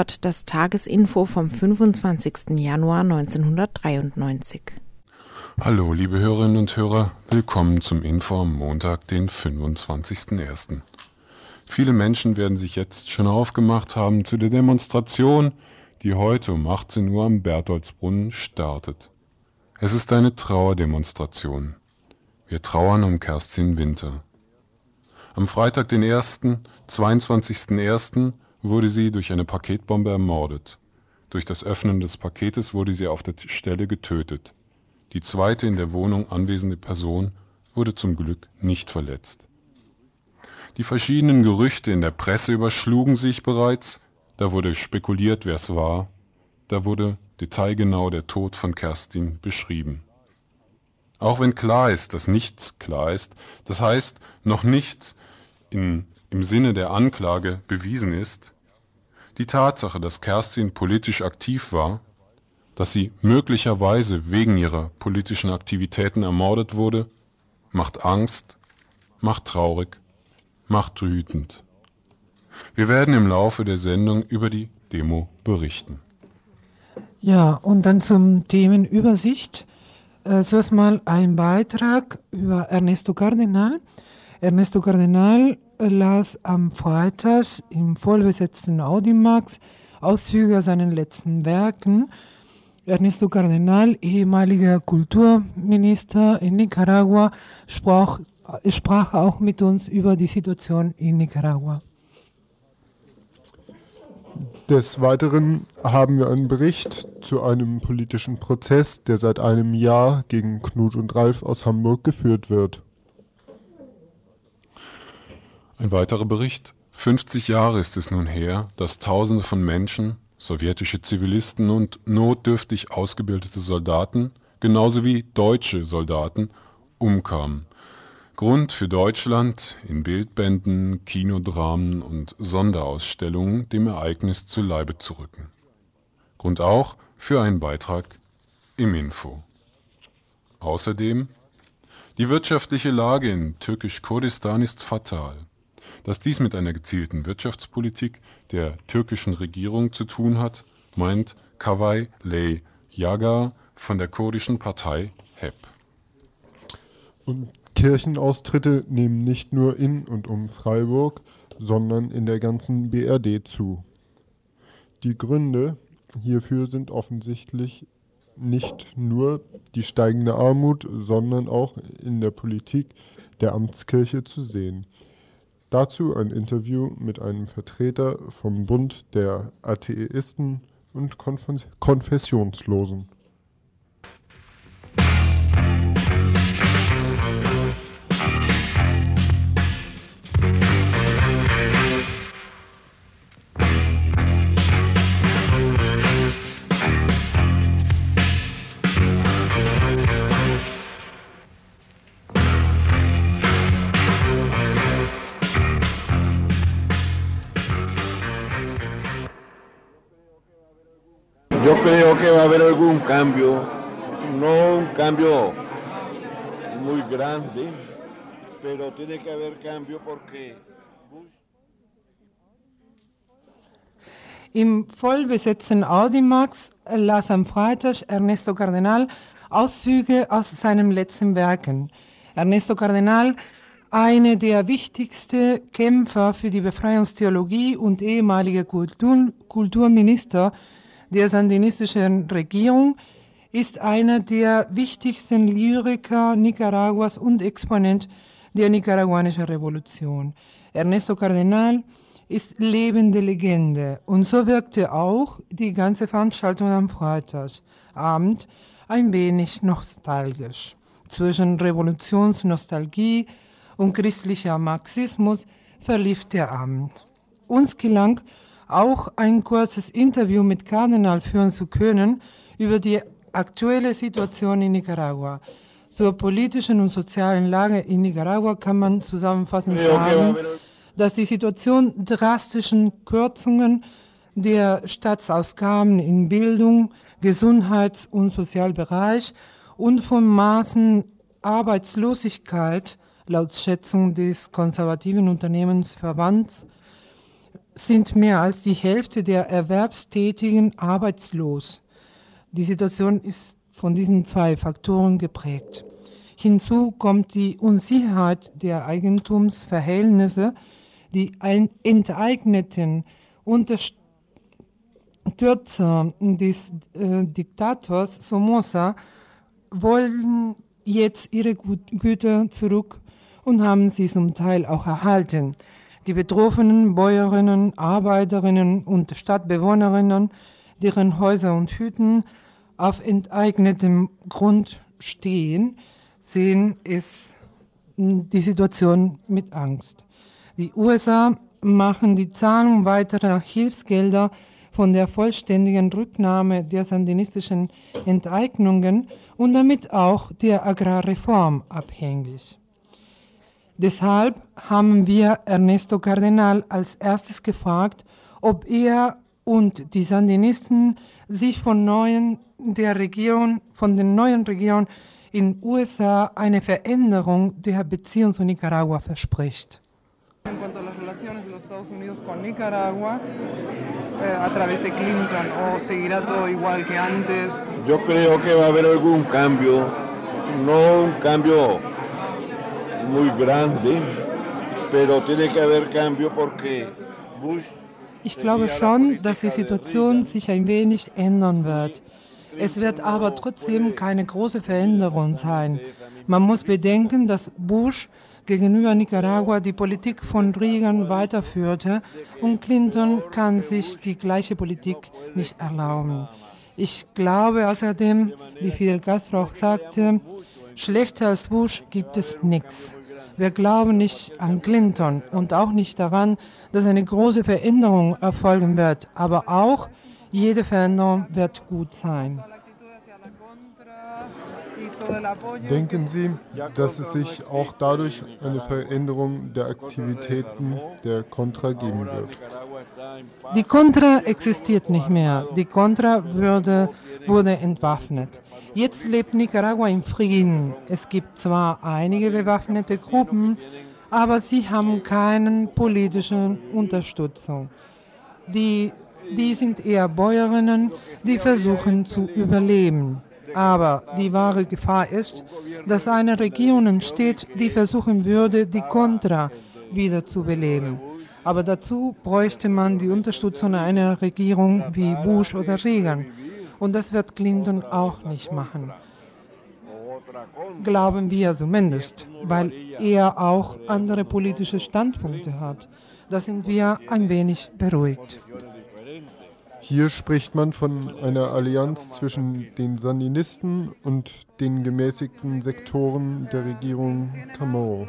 Hört das Tagesinfo vom 25. Januar 1993. Hallo, liebe Hörerinnen und Hörer, willkommen zum Info am Montag, den 25.01. Viele Menschen werden sich jetzt schon aufgemacht haben zu der Demonstration, die heute um 18 Uhr am Bertholdsbrunnen startet. Es ist eine Trauerdemonstration. Wir trauern um Kerstin Winter. Am Freitag, den 1., 22.01., wurde sie durch eine Paketbombe ermordet. Durch das Öffnen des Paketes wurde sie auf der Stelle getötet. Die zweite in der Wohnung anwesende Person wurde zum Glück nicht verletzt. Die verschiedenen Gerüchte in der Presse überschlugen sich bereits, da wurde spekuliert, wer es war, da wurde detailgenau der Tod von Kerstin beschrieben. Auch wenn klar ist, dass nichts klar ist, das heißt, noch nichts in im Sinne der Anklage bewiesen ist, die Tatsache, dass Kerstin politisch aktiv war, dass sie möglicherweise wegen ihrer politischen Aktivitäten ermordet wurde, macht Angst, macht traurig, macht wütend. Wir werden im Laufe der Sendung über die Demo berichten. Ja, und dann zum Themenübersicht. Äh, zuerst mal ein Beitrag über Ernesto Cardenal. Ernesto Cardenal las am Freitag im vollbesetzten Audimax Auszüge aus seinen letzten Werken. Ernesto Cardenal, ehemaliger Kulturminister in Nicaragua, sprach, sprach auch mit uns über die Situation in Nicaragua. Des Weiteren haben wir einen Bericht zu einem politischen Prozess, der seit einem Jahr gegen Knut und Ralf aus Hamburg geführt wird. Ein weiterer Bericht. 50 Jahre ist es nun her, dass Tausende von Menschen, sowjetische Zivilisten und notdürftig ausgebildete Soldaten, genauso wie deutsche Soldaten, umkamen. Grund für Deutschland, in Bildbänden, Kinodramen und Sonderausstellungen dem Ereignis zu Leibe zu rücken. Grund auch für einen Beitrag im Info. Außerdem die wirtschaftliche Lage in Türkisch-Kurdistan ist fatal. Dass dies mit einer gezielten Wirtschaftspolitik der türkischen Regierung zu tun hat, meint Kavai Ley Yagar von der kurdischen Partei HEP. Und Kirchenaustritte nehmen nicht nur in und um Freiburg, sondern in der ganzen BRD zu. Die Gründe hierfür sind offensichtlich nicht nur die steigende Armut, sondern auch in der Politik der Amtskirche zu sehen. Dazu ein Interview mit einem Vertreter vom Bund der Atheisten und Konfessionslosen cambio, no un cambio muy grande, pero tiene que haber cambio porque... Im vollbesetzten Audimax las am Freitag Ernesto Cardenal Auszüge aus seinem letzten Werken. Ernesto Cardenal, einer der wichtigsten Kämpfer für die Befreiungstheologie und ehemalige Kultur, Kulturminister der sandinistischen Regierung, ist einer der wichtigsten Lyriker Nicaraguas und Exponent der nicaraguanischen Revolution. Ernesto Cardenal ist lebende Legende und so wirkte auch die ganze Veranstaltung am Freitagabend ein wenig nostalgisch zwischen Revolutionsnostalgie und christlicher Marxismus verlief der Abend. Uns gelang auch ein kurzes Interview mit Kardinal führen zu können über die aktuelle Situation in Nicaragua. Zur politischen und sozialen Lage in Nicaragua kann man zusammenfassend sagen, dass die Situation drastischen Kürzungen der Staatsausgaben in Bildung, Gesundheits- und Sozialbereich und von Maßen Arbeitslosigkeit laut Schätzung des konservativen Unternehmensverbands sind mehr als die Hälfte der Erwerbstätigen arbeitslos. Die Situation ist von diesen zwei Faktoren geprägt. Hinzu kommt die Unsicherheit der Eigentumsverhältnisse, die enteigneten Unterstützer des äh, Diktators Somoza wollen jetzt ihre Güter zurück und haben sie zum Teil auch erhalten. Die betroffenen Bäuerinnen, Arbeiterinnen und Stadtbewohnerinnen, deren Häuser und Hütten auf enteignetem Grund stehen, sehen es die Situation mit Angst. Die USA machen die Zahlung weiterer Hilfsgelder von der vollständigen Rücknahme der sandinistischen Enteignungen und damit auch der Agrarreform abhängig. Deshalb haben wir Ernesto Cardenal als erstes gefragt, ob er und die Sandinisten sich von neuen der Regierung, von den neuen Regierungen in USA eine Veränderung der Beziehung zu Nicaragua verspricht. En cuanto a las relaciones de los Estados Unidos con Nicaragua, eh, a través de Clinton, o seguirá todo igual que antes? Yo creo que va a haber algún cambio, no un cambio muy grande, pero tiene que haber cambio porque Bush. Ich glaube schon, dass die Situation sich ein wenig ändern wird. Es wird aber trotzdem keine große Veränderung sein. Man muss bedenken, dass Bush gegenüber Nicaragua die Politik von Reagan weiterführte und Clinton kann sich die gleiche Politik nicht erlauben. Ich glaube außerdem, wie Fidel Castro auch sagte, schlechter als Bush gibt es nichts. Wir glauben nicht an Clinton und auch nicht daran, dass eine große Veränderung erfolgen wird. Aber auch jede Veränderung wird gut sein. Denken Sie, dass es sich auch dadurch eine Veränderung der Aktivitäten der Contra geben wird? Die Contra existiert nicht mehr. Die Contra wurde, wurde entwaffnet. Jetzt lebt Nicaragua im Frieden. Es gibt zwar einige bewaffnete Gruppen, aber sie haben keine politische Unterstützung. Die, die sind eher Bäuerinnen, die versuchen zu überleben. Aber die wahre Gefahr ist, dass eine Regierung entsteht, die versuchen würde, die Contra wieder zu beleben. Aber dazu bräuchte man die Unterstützung einer Regierung wie Bush oder Reagan. Und das wird Clinton auch nicht machen. Glauben wir zumindest, weil er auch andere politische Standpunkte hat. Da sind wir ein wenig beruhigt. Hier spricht man von einer Allianz zwischen den Sandinisten und den gemäßigten Sektoren der Regierung Camaro,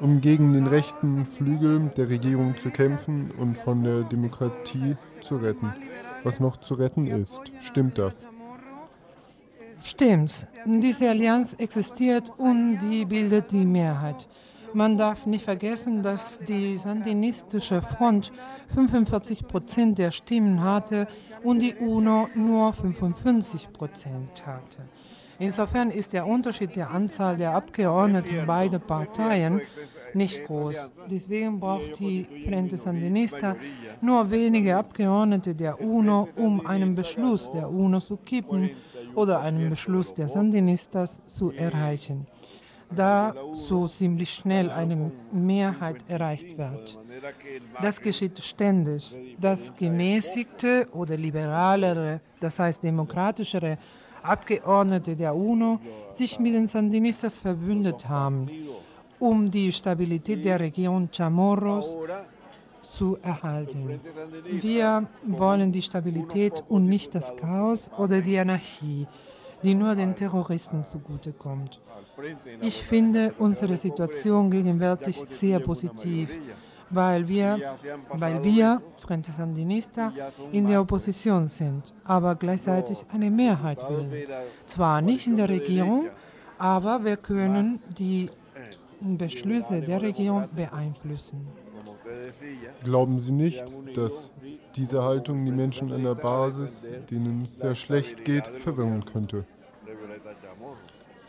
um gegen den rechten Flügel der Regierung zu kämpfen und von der Demokratie zu retten was noch zu retten ist. Stimmt das? Stimmt. Diese Allianz existiert und die bildet die Mehrheit. Man darf nicht vergessen, dass die sandinistische Front 45 Prozent der Stimmen hatte und die UNO nur 55 Prozent hatte. Insofern ist der Unterschied der Anzahl der Abgeordneten beider Parteien nicht groß. Deswegen braucht die Frente Sandinista nur wenige Abgeordnete der UNO, um einen Beschluss der UNO zu kippen oder einen Beschluss der Sandinistas zu erreichen, da so ziemlich schnell eine Mehrheit erreicht wird. Das geschieht ständig. Das gemäßigte oder liberalere, das heißt demokratischere Abgeordnete der UNO sich mit den Sandinistas verbündet haben um die Stabilität der Region Chamorros zu erhalten. Wir wollen die Stabilität und nicht das Chaos oder die Anarchie. die nur den Terroristen zugutekommt. Ich finde unsere Situation gegenwärtig sehr positiv, weil wir, weil wir, Frente Sandinista, in der Opposition sind, aber gleichzeitig eine Mehrheit bilden. Zwar nicht in der Regierung, aber wir können die Beschlüsse der Regierung beeinflussen. Glauben Sie nicht, dass diese Haltung die Menschen an der Basis, denen es sehr schlecht geht, verwirren könnte?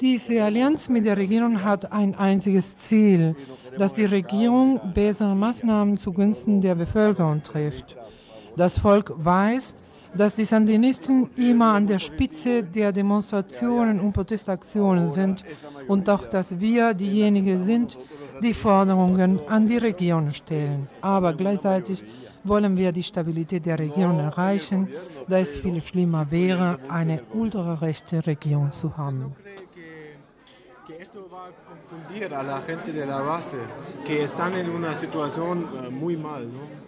Diese Allianz mit der Regierung hat ein einziges Ziel, dass die Regierung bessere Maßnahmen zugunsten der Bevölkerung trifft. Das Volk weiß, dass die Sandinisten immer an der Spitze der Demonstrationen und Protestaktionen sind und auch, dass wir diejenigen sind, die Forderungen an die Regierung stellen. Aber gleichzeitig wollen wir die Stabilität der Regierung erreichen, da es viel schlimmer wäre, eine ultrarechte Regierung zu haben. Esto va a confundir a la gente de la base, que están en una situación uh, muy mal, ¿no?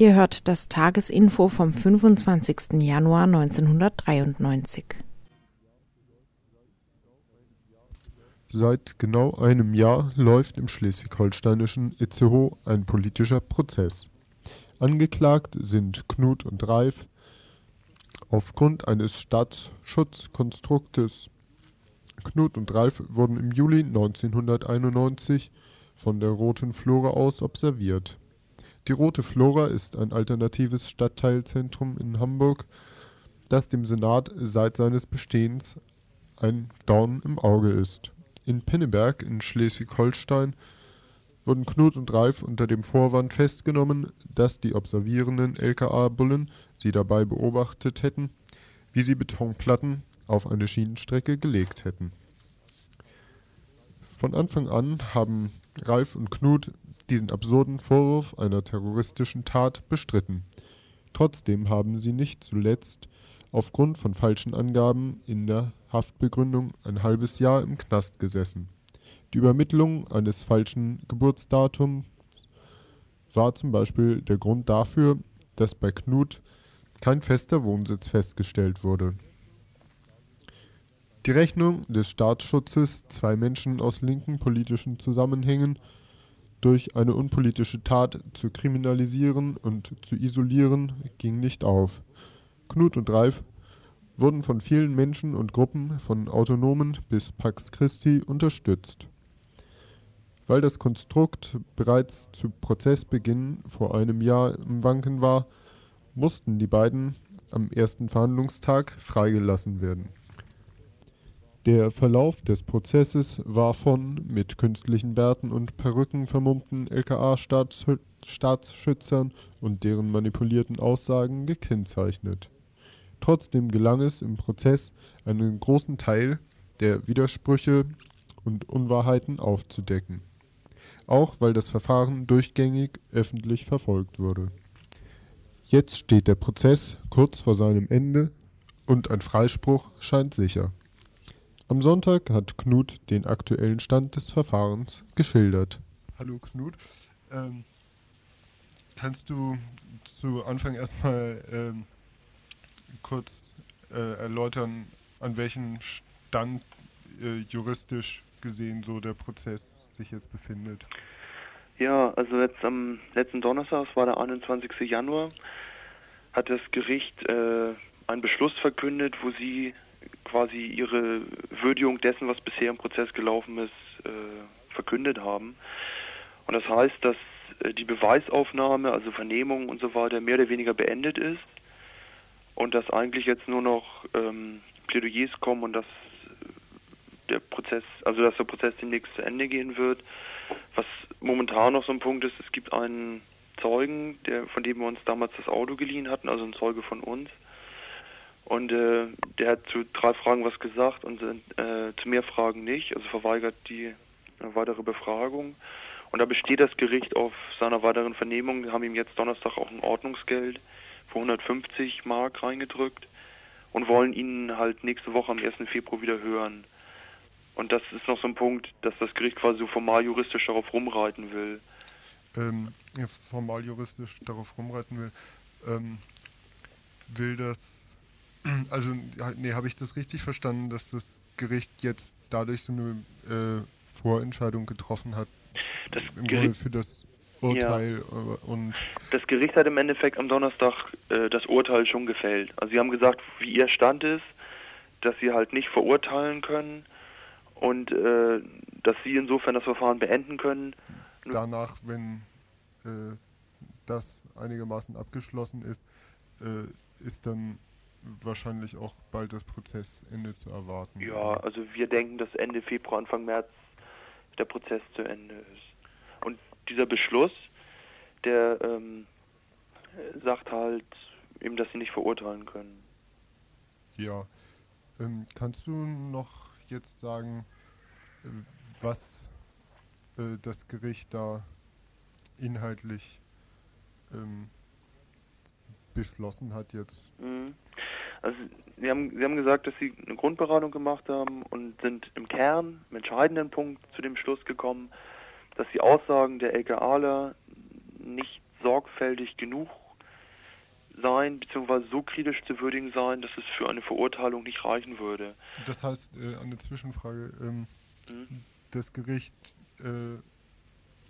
Ihr hört das Tagesinfo vom 25. Januar 1993. Seit genau einem Jahr läuft im schleswig-holsteinischen Itzehoe ein politischer Prozess. Angeklagt sind Knut und Reif aufgrund eines Staatsschutzkonstruktes. Knut und Reif wurden im Juli 1991 von der Roten Flora aus observiert. Die Rote Flora ist ein alternatives Stadtteilzentrum in Hamburg, das dem Senat seit seines Bestehens ein Dorn im Auge ist. In Pinneberg in Schleswig-Holstein wurden Knut und Ralf unter dem Vorwand festgenommen, dass die observierenden LKA-Bullen sie dabei beobachtet hätten, wie sie Betonplatten auf eine Schienenstrecke gelegt hätten. Von Anfang an haben Ralf und Knut diesen absurden Vorwurf einer terroristischen Tat bestritten. Trotzdem haben sie nicht zuletzt aufgrund von falschen Angaben in der Haftbegründung ein halbes Jahr im Knast gesessen. Die Übermittlung eines falschen Geburtsdatums war zum Beispiel der Grund dafür, dass bei Knut kein fester Wohnsitz festgestellt wurde. Die Rechnung des Staatsschutzes, zwei Menschen aus linken politischen Zusammenhängen durch eine unpolitische Tat zu kriminalisieren und zu isolieren, ging nicht auf. Knut und Ralf wurden von vielen Menschen und Gruppen, von Autonomen bis Pax Christi, unterstützt. Weil das Konstrukt bereits zu Prozessbeginn vor einem Jahr im Wanken war, mussten die beiden am ersten Verhandlungstag freigelassen werden der Verlauf des Prozesses war von mit künstlichen Bärten und Perücken vermummten LKA-Staatsschützern und deren manipulierten Aussagen gekennzeichnet. Trotzdem gelang es im Prozess, einen großen Teil der Widersprüche und Unwahrheiten aufzudecken, auch weil das Verfahren durchgängig öffentlich verfolgt wurde. Jetzt steht der Prozess kurz vor seinem Ende und ein Freispruch scheint sicher am Sonntag hat Knut den aktuellen Stand des Verfahrens geschildert. Hallo Knut, ähm, kannst du zu Anfang erstmal ähm, kurz äh, erläutern, an welchem Stand äh, juristisch gesehen so der Prozess sich jetzt befindet? Ja, also jetzt am letzten Donnerstag, es war der 21. Januar, hat das Gericht äh, einen Beschluss verkündet, wo sie quasi ihre Würdigung dessen, was bisher im Prozess gelaufen ist, äh, verkündet haben. Und das heißt, dass äh, die Beweisaufnahme, also Vernehmung und so weiter, mehr oder weniger beendet ist und dass eigentlich jetzt nur noch ähm, Plädoyers kommen und dass der Prozess, also dass der Prozess demnächst zu Ende gehen wird. Was momentan noch so ein Punkt ist, es gibt einen Zeugen, der, von dem wir uns damals das Auto geliehen hatten, also ein Zeuge von uns, Und äh, der hat zu drei Fragen was gesagt und äh, zu mehr Fragen nicht, also verweigert die äh, weitere Befragung. Und da besteht das Gericht auf seiner weiteren Vernehmung, Wir haben ihm jetzt Donnerstag auch ein Ordnungsgeld für 150 Mark reingedrückt und wollen ihn halt nächste Woche am 1. Februar wieder hören. Und das ist noch so ein Punkt, dass das Gericht quasi so formal juristisch darauf rumreiten will. Ähm, formal juristisch darauf rumreiten will. Ähm, will das, also, nee, habe ich das richtig verstanden, dass das Gericht jetzt dadurch so eine äh, Vorentscheidung getroffen hat? Das Im Gericht, Grunde für das Urteil ja. und. Das Gericht hat im Endeffekt am Donnerstag äh, das Urteil schon gefällt. Also sie haben gesagt, wie ihr Stand ist, dass sie halt nicht verurteilen können und äh, dass sie insofern das Verfahren beenden können. Danach, wenn äh, das einigermaßen abgeschlossen ist, äh, ist dann wahrscheinlich auch bald das Prozessende zu erwarten. Ja, also wir denken, dass Ende Februar, Anfang März der Prozess zu Ende ist. Und dieser Beschluss, der ähm, sagt halt eben, dass sie nicht verurteilen können. Ja. Ähm, kannst du noch jetzt sagen, was äh, das Gericht da inhaltlich ähm, beschlossen hat jetzt? Mhm. Also Sie haben, Sie haben gesagt, dass Sie eine Grundberatung gemacht haben und sind im Kern, im entscheidenden Punkt zu dem Schluss gekommen, dass die Aussagen der LKAler nicht sorgfältig genug sein, beziehungsweise so kritisch zu würdigen sein, dass es für eine Verurteilung nicht reichen würde. Das heißt, äh, eine Zwischenfrage, ähm, mhm. das Gericht äh,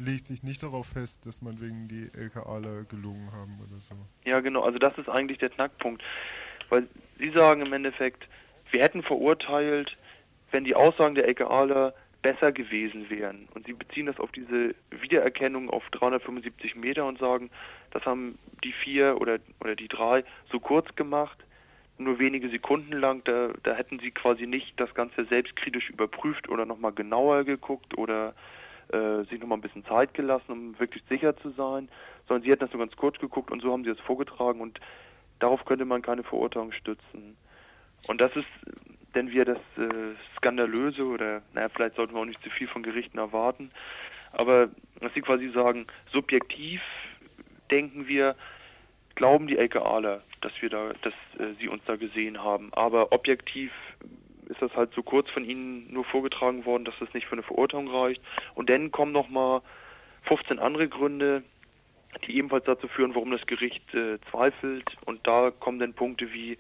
legt sich nicht darauf fest, dass man wegen die LKAler gelogen haben oder so. Ja, genau, also das ist eigentlich der Knackpunkt. Weil Sie sagen im Endeffekt, wir hätten verurteilt, wenn die Aussagen der LKAler besser gewesen wären. Und Sie beziehen das auf diese Wiedererkennung auf 375 Meter und sagen, das haben die vier oder, oder die drei so kurz gemacht, nur wenige Sekunden lang, da, da hätten Sie quasi nicht das Ganze selbstkritisch überprüft oder nochmal genauer geguckt oder äh, sich nochmal ein bisschen Zeit gelassen, um wirklich sicher zu sein, sondern Sie hätten das nur ganz kurz geguckt und so haben Sie es vorgetragen und darauf könnte man keine Verurteilung stützen. Und das ist, denn wir das äh, Skandalöse oder, naja, vielleicht sollten wir auch nicht zu viel von Gerichten erwarten, aber dass sie quasi sagen, subjektiv denken wir, glauben die LKAler, dass wir da, dass äh, sie uns da gesehen haben, aber objektiv ist das halt so kurz von ihnen nur vorgetragen worden, dass das nicht für eine Verurteilung reicht. Und dann kommen noch mal 15 andere Gründe, die ebenfalls dazu führen, warum das Gericht äh, zweifelt. Und da kommen dann Punkte wie,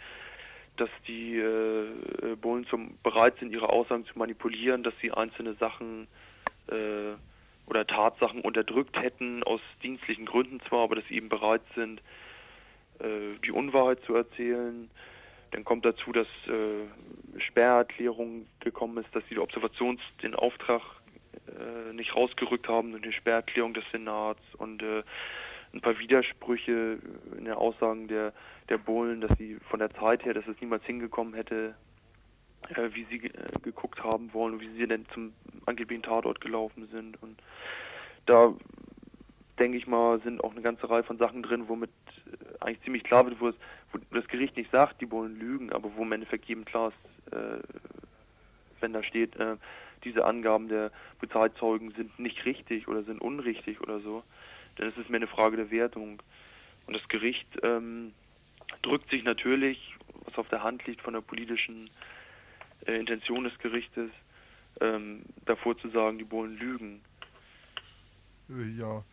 dass die äh, Bullen zum, bereit sind, ihre Aussagen zu manipulieren, dass sie einzelne Sachen äh, oder Tatsachen unterdrückt hätten, aus dienstlichen Gründen zwar, aber dass sie eben bereit sind, äh, die Unwahrheit zu erzählen. Dann kommt dazu, dass äh, Sperrerklärung gekommen ist, dass die Observations den Auftrag äh, nicht rausgerückt haben und die Sperrerklärung des Senats und äh, ein paar Widersprüche in den Aussagen der, der Bohlen, dass sie von der Zeit her, dass es niemals hingekommen hätte, äh, wie sie äh, geguckt haben wollen und wie sie denn zum angeblichen Tatort gelaufen sind. Und da denke ich mal, sind auch eine ganze Reihe von Sachen drin, womit äh, eigentlich ziemlich klar wird, wo, es, wo das Gericht nicht sagt, die Bullen lügen, aber wo im Endeffekt jedem klar ist, äh, wenn da steht, äh, diese Angaben der Bezahlt-Zeugen sind nicht richtig oder sind unrichtig oder so, dann ist es mir eine Frage der Wertung. Und das Gericht ähm, drückt sich natürlich, was auf der Hand liegt von der politischen äh, Intention des Gerichtes, ähm, davor zu sagen, die Bullen lügen. Äh, ja,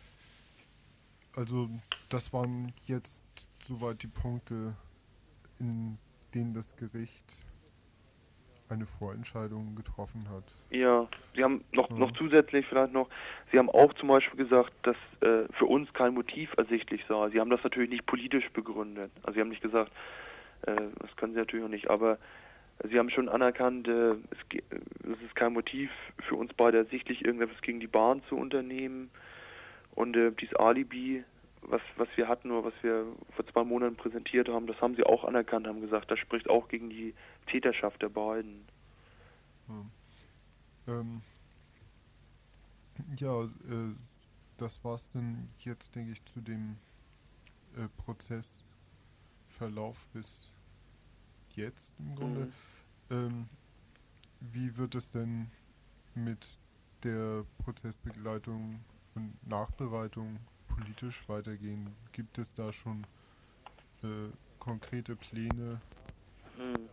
also das waren jetzt soweit die Punkte, in denen das Gericht eine Vorentscheidung getroffen hat. Ja, Sie haben noch, ja. noch zusätzlich vielleicht noch, Sie haben auch zum Beispiel gesagt, dass äh, für uns kein Motiv ersichtlich sei. Sie haben das natürlich nicht politisch begründet. Also Sie haben nicht gesagt, äh, das können Sie natürlich auch nicht, aber Sie haben schon anerkannt, äh, es, es, ist kein Motiv für uns beide ersichtlich, irgendetwas gegen die Bahn zu unternehmen. Und äh, dieses Alibi, was, was wir hatten oder was wir vor zwei Monaten präsentiert haben, das haben sie auch anerkannt, haben gesagt, das spricht auch gegen die Täterschaft der beiden. Hm. Ähm, ja, äh, das war's dann jetzt, denke ich, zu dem äh, Prozessverlauf bis jetzt im Grunde. Mhm. Ähm, wie wird es denn mit der Prozessbegleitung und Nachbereitung politisch weitergehen? Gibt es da schon äh, konkrete Pläne? Hm.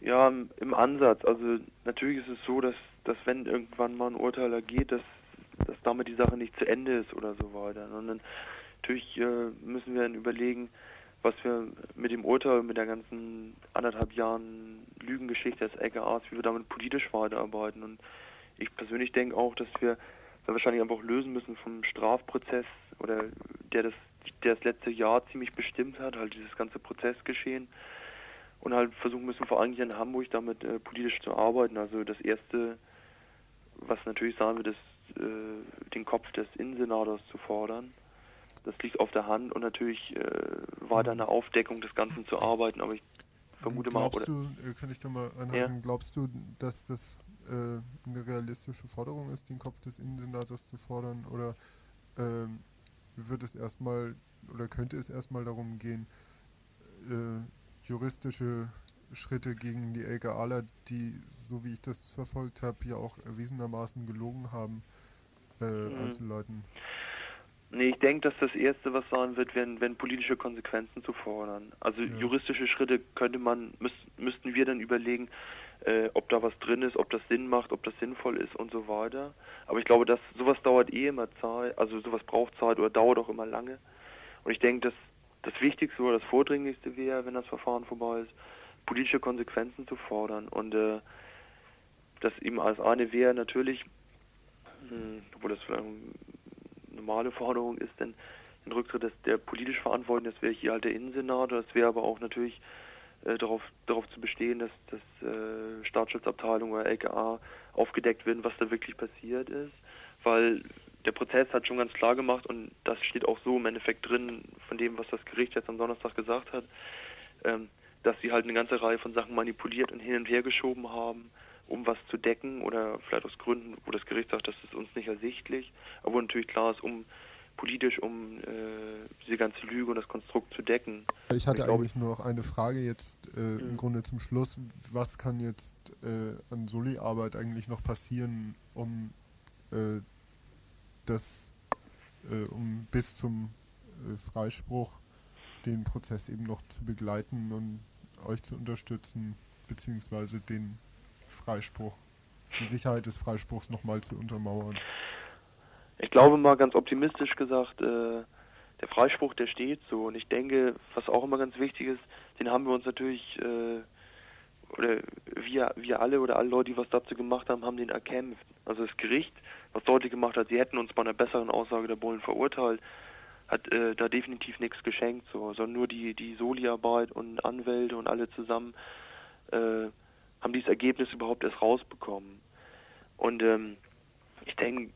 Ja, im Ansatz. Also natürlich ist es so, dass, dass wenn irgendwann mal ein Urteil ergeht, dass, dass damit die Sache nicht zu Ende ist oder so weiter. Und dann natürlich äh, müssen wir dann überlegen, was wir mit dem Urteil, mit der ganzen anderthalb Jahren Lügengeschichte des LKAs, wie wir damit politisch weiterarbeiten. Und ich persönlich denke auch, dass wir dann wahrscheinlich einfach lösen müssen vom Strafprozess oder der das, der das letzte Jahr ziemlich bestimmt hat, halt dieses ganze Prozessgeschehen und halt versuchen müssen, vor allem hier in Hamburg damit äh, politisch zu arbeiten. Also das erste, was natürlich sagen wir, ist, äh, den Kopf des Innensenators zu fordern. Das liegt auf der Hand und natürlich äh, weiter eine Aufdeckung des Ganzen zu arbeiten, aber ich vermute glaubst mal. Glaubst du, äh, kann ich da mal anhaken, ja? glaubst du, dass das äh, eine realistische Forderung ist, den Kopf des Innensenators zu fordern? Oder ähm, wird es erstmal oder könnte es erstmal darum gehen, äh, juristische Schritte gegen die LKAler, die, so wie ich das verfolgt habe, ja auch erwiesenermaßen gelogen haben, äh, mhm. einzuleiten? Nee, ich denke, dass das Erste, was sein wird, wenn, wenn politische Konsequenzen zu fordern. Also ja. juristische Schritte könnte man, müß, müssten wir dann überlegen, äh, ob da was drin ist, ob das Sinn macht, ob das sinnvoll ist und so weiter. Aber ich glaube, dass sowas dauert eh immer Zeit, also sowas braucht Zeit oder dauert auch immer lange. Und ich denke, dass das Wichtigste oder das Vordringlichste wäre, wenn das Verfahren vorbei ist, politische Konsequenzen zu fordern. Und äh, das eben als eine wäre natürlich, mh, hm, obwohl das vielleicht eine normale Forderung ist, denn den Rücktritt des, der politisch Verantwortlichen, das wäre hier halt der Innensenator, das wäre aber auch natürlich äh, darauf, darauf zu bestehen, dass, dass äh, Staatsschutzabteilung oder LKA aufgedeckt werden, was da wirklich passiert ist, weil der Prozess hat schon ganz klar gemacht und das steht auch so im Endeffekt drin von dem, was das Gericht jetzt am Donnerstag gesagt hat, ähm, dass sie halt eine ganze Reihe von Sachen manipuliert und hin und her geschoben haben, um was zu decken oder vielleicht aus Gründen, wo das Gericht sagt, das ist uns nicht ersichtlich, aber natürlich klar ist, um politisch, um äh, diese ganze Lüge und das Konstrukt zu decken. Ich hatte ich eigentlich nur noch eine Frage jetzt äh, mhm. im Grunde zum Schluss. Was kann jetzt äh, an Soli-Arbeit eigentlich noch passieren, um äh, das, äh, um bis zum äh, Freispruch den Prozess eben noch zu begleiten und euch zu unterstützen, beziehungsweise den Freispruch, die Sicherheit des Freispruchs nochmal zu untermauern? Ich glaube mal ganz optimistisch gesagt, äh, der Freispruch, der steht so. Und ich denke, was auch immer ganz wichtig ist, den haben wir uns natürlich, äh, oder wir, wir alle oder alle Leute, die was dazu gemacht haben, haben den erkämpft. Also das Gericht, was deutlich gemacht hat, sie hätten uns bei einer besseren Aussage der Bullen verurteilt, hat äh, da definitiv nichts geschenkt, so, sondern nur die, die Soli-Arbeit und Anwälte und alle zusammen äh, haben dieses Ergebnis überhaupt erst rausbekommen. Und ähm, ich denke,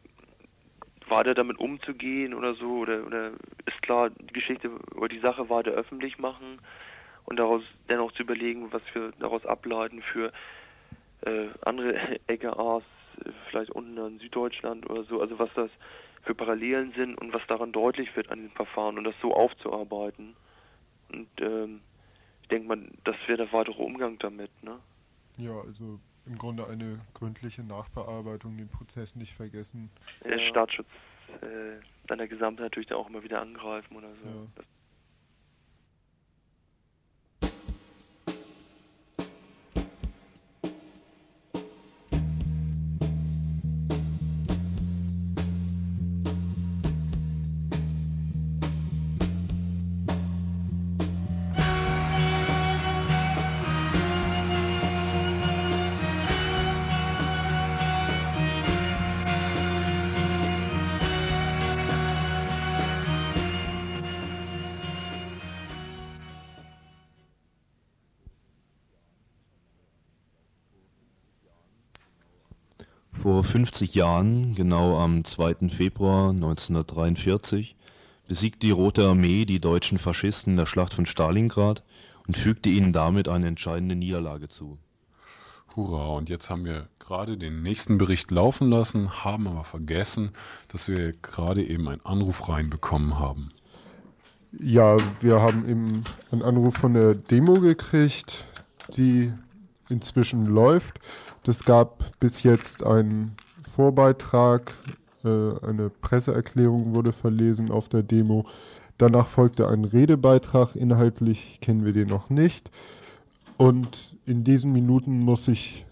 weiter damit umzugehen oder so, oder, oder ist klar, die Geschichte oder die Sache weiter öffentlich machen und daraus dennoch zu überlegen, was wir daraus ableiten für äh, andere LKAs, vielleicht unten in Süddeutschland oder so, also was das für Parallelen sind und was daran deutlich wird an den Verfahren und das so aufzuarbeiten. Und ähm, ich denke mal, das wäre der weitere Umgang damit, ne? Ja, also im Grunde eine gründliche Nachbearbeitung, den Prozess nicht vergessen. Der Staatsschutz äh, dann der Gesamtheit natürlich auch immer wieder angreifen oder so. Ja. Vor 50 Jahren, genau am 2. Februar 1943, besiegte die Rote Armee die deutschen Faschisten in der Schlacht von Stalingrad und fügte ihnen damit eine entscheidende Niederlage zu. Hurra, und jetzt haben wir gerade den nächsten Bericht laufen lassen, haben aber vergessen, dass wir gerade eben einen Anruf reinbekommen haben. Ja, wir haben eben einen Anruf von der Demo gekriegt, die inzwischen läuft. Das gab bis jetzt einen Vorbeitrag, äh, eine Presseerklärung wurde verlesen auf der Demo. Danach folgte ein Redebeitrag, inhaltlich kennen wir den noch nicht. Und in diesen Minuten muss ich